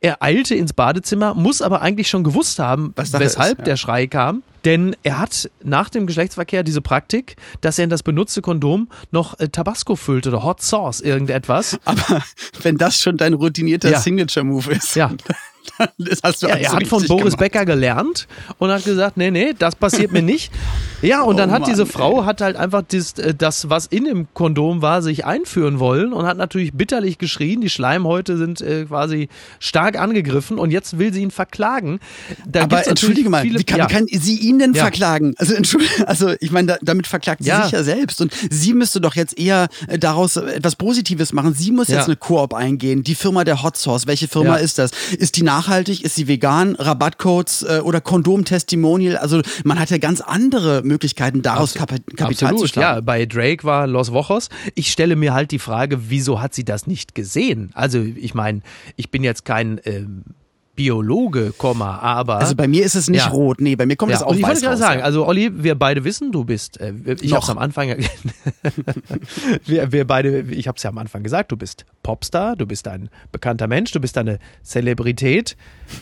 er eilte ins Badezimmer, muss aber eigentlich schon gewusst haben, weshalb ist, ja. der Schrei kam. Denn er hat nach dem Geschlechtsverkehr diese Praktik, dass er in das benutzte Kondom noch äh, Tabasco füllt oder Hot Sauce, irgendetwas. Aber *laughs* wenn das schon dein routinierter Ja. Signature-Move ist, Ja. *laughs* dann das hast du Ja, er hat von Boris gemacht. Becker gelernt und hat gesagt, nee, nee, das passiert mir nicht. Ja, und dann Oh hat diese Mann, Frau hat halt einfach das, äh, das, was in dem Kondom war, sich einführen wollen und hat natürlich bitterlich geschrien. Die Schleimhäute sind äh, quasi stark angegriffen und jetzt will sie ihn verklagen. Da Aber entschuldige mal, viele, wie, kann, ja. wie kann sie ihn denn Ja. verklagen? Also, *laughs* also ich meine, da, damit verklagt sie Ja. sich ja selbst. Und sie müsste doch jetzt eher äh, daraus äh, etwas Positives machen. Sie muss Ja. jetzt eine Koop eingehen. Die Firma der Hot Sauce, welche Firma Ja. ist das? Ist die nachhaltig? Ist sie vegan? Rabattcodes äh, oder Kondom-Testimonial? Also man hat ja ganz andere Möglichkeiten, daraus Kap Kapital zu Absolut, ja. schlagen. Bei Drake war Los Vojos. Ich stelle mir halt die Frage, wieso hat sie das nicht gesehen? Also, ich meine, ich bin jetzt kein ähm, Biologe, aber. Also bei mir ist es nicht Ja. rot. Nee, bei mir kommt ja, es auch und ich wollte gerade sagen, also Olli, wir beide wissen, du bist, äh, ich Noch. hab's am Anfang, *laughs* wir, wir beide, ich hab's ja am Anfang gesagt, du bist Popstar, du bist ein bekannter Mensch, du bist eine Zelebrität.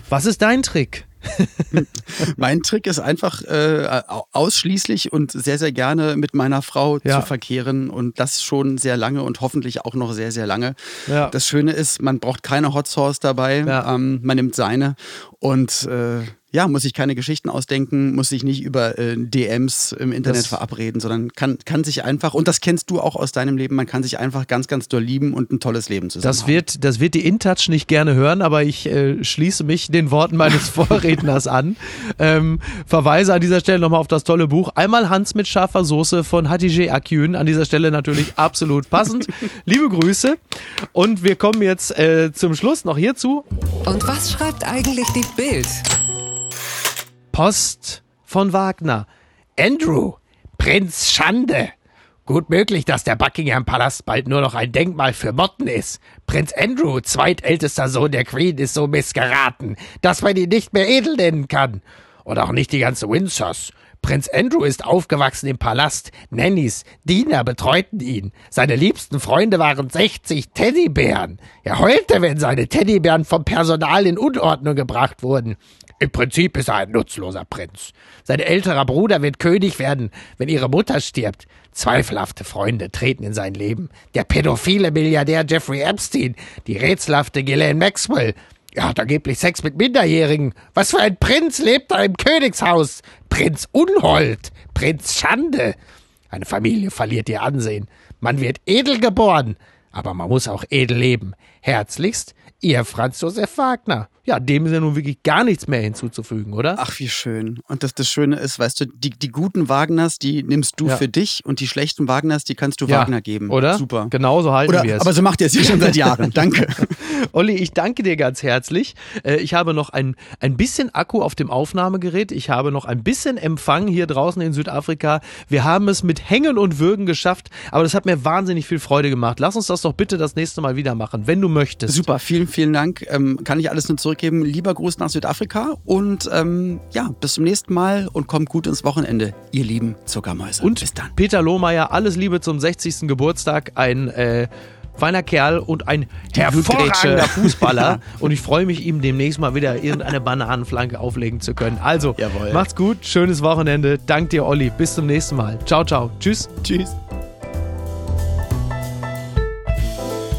Was ist dein Trick? *laughs* mein Trick ist einfach äh, ausschließlich und sehr, sehr gerne mit meiner Frau Ja. zu verkehren und das schon sehr lange und hoffentlich auch noch sehr, sehr lange. Ja. Das Schöne ist, man braucht keine Hot Sauce dabei, Ja. ähm, man nimmt seine und äh, ja, muss sich keine Geschichten ausdenken, muss sich nicht über äh, DMs im Internet Das- verabreden, sondern kann, kann sich einfach, und das kennst du auch aus deinem Leben, man kann sich einfach ganz, ganz doll lieben und ein tolles Leben zusammen Das haben. wird, das wird die InTouch nicht gerne hören, aber ich äh, schließe mich den Worten meines *laughs* Vorredners an. Ähm, verweise an dieser Stelle nochmal auf das tolle Buch. Einmal Hans mit scharfer Soße von Hatice Akyün. An dieser Stelle natürlich absolut passend. *laughs* Liebe Grüße. Und wir kommen jetzt äh, zum Schluss noch hierzu. Und was schreibt eigentlich die Bild? Post von Wagner. Andrew, Prinz Schande. Gut möglich, dass der Buckingham Palast bald nur noch ein Denkmal für Motten ist. Prinz Andrew, zweitältester Sohn der Queen, ist so missgeraten, dass man ihn nicht mehr edel nennen kann. Und auch nicht die ganze Windsors. Prinz Andrew ist aufgewachsen im Palast. Nannies, Diener betreuten ihn. Seine liebsten Freunde waren 60 Teddybären. Er heulte, wenn seine Teddybären vom Personal in Unordnung gebracht wurden. Im Prinzip ist er ein nutzloser Prinz. Sein älterer Bruder wird König werden, wenn ihre Mutter stirbt. Zweifelhafte Freunde treten in sein Leben. Der pädophile Milliardär Jeffrey Epstein, die rätselhafte Ghislaine Maxwell. Er hat angeblich Sex mit Minderjährigen. Was für ein Prinz lebt da im Königshaus? Prinz Unhold, Prinz Schande. Eine Familie verliert ihr Ansehen. Man wird edel geboren, aber man muss auch edel leben. Herzlichst, Ihr Franz Josef Wagner. Ja, dem ist ja nun wirklich gar nichts mehr hinzuzufügen, oder? Ach, wie schön. Und das, das Schöne ist, weißt du, die, die guten Wagners, die nimmst du Ja. für dich und die schlechten Wagners, die kannst du Ja, Wagner geben. Oder? Super. Genauso halten Oder, wir es. aber so macht ihr es ja schon seit Jahren. *laughs* Danke. Olli, ich danke dir ganz herzlich. Äh, Ich habe noch ein, ein bisschen Akku auf dem Aufnahmegerät. Ich habe noch ein bisschen Empfang hier draußen in Südafrika. Wir haben es mit Hängen und Würgen geschafft, aber das hat mir wahnsinnig viel Freude gemacht. Lass uns das doch bitte das nächste Mal wieder machen, wenn du möchtest. Super, vielen, vielen Dank. Ähm, kann ich alles nur zurückgeben. Lieber Gruß nach Südafrika und ähm, ja, bis zum nächsten Mal und kommt gut ins Wochenende, ihr lieben Zuckermäuse. Und bis dann. Peter Lohmeier, alles Liebe zum 60. Geburtstag. Ein äh, feiner Kerl und ein hervorragender. *laughs* Fußballer. Und ich freue mich, ihm demnächst mal wieder irgendeine Bananenflanke auflegen zu können. Also, Jawohl. macht's gut, schönes Wochenende. Dank dir, Olli. Bis zum nächsten Mal. Ciao, ciao. Tschüss. Tschüss.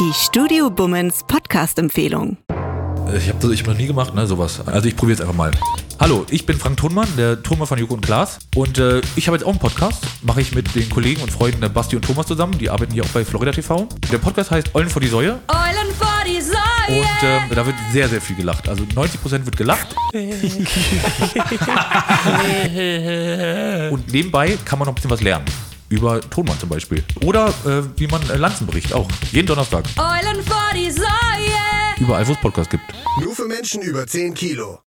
Die Studio Bummens Podcast-Empfehlung. Ich habe das ich hab noch nie gemacht, ne, sowas. Also ich probiere es einfach mal. Hallo, ich bin Frank Thunmann, der Thunmann von Joko und Klaas. Und äh, ich habe jetzt auch einen Podcast. Mache ich mit den Kollegen und Freunden der Basti und Thomas zusammen. Die arbeiten hier auch bei Florida TV. Der Podcast heißt Eulen vor die Säue. Eulen vor die Säue. Und ähm, da wird sehr, sehr viel gelacht. Also 90% wird gelacht. *laughs* und nebenbei kann man noch ein bisschen was lernen. Über Tonmann zum Beispiel. Oder äh, wie man äh, Lanzen bricht auch. Jeden Donnerstag. Eulen vor die Säue. Überall, wo es Podcasts gibt. Nur für Menschen über 10 Kilo.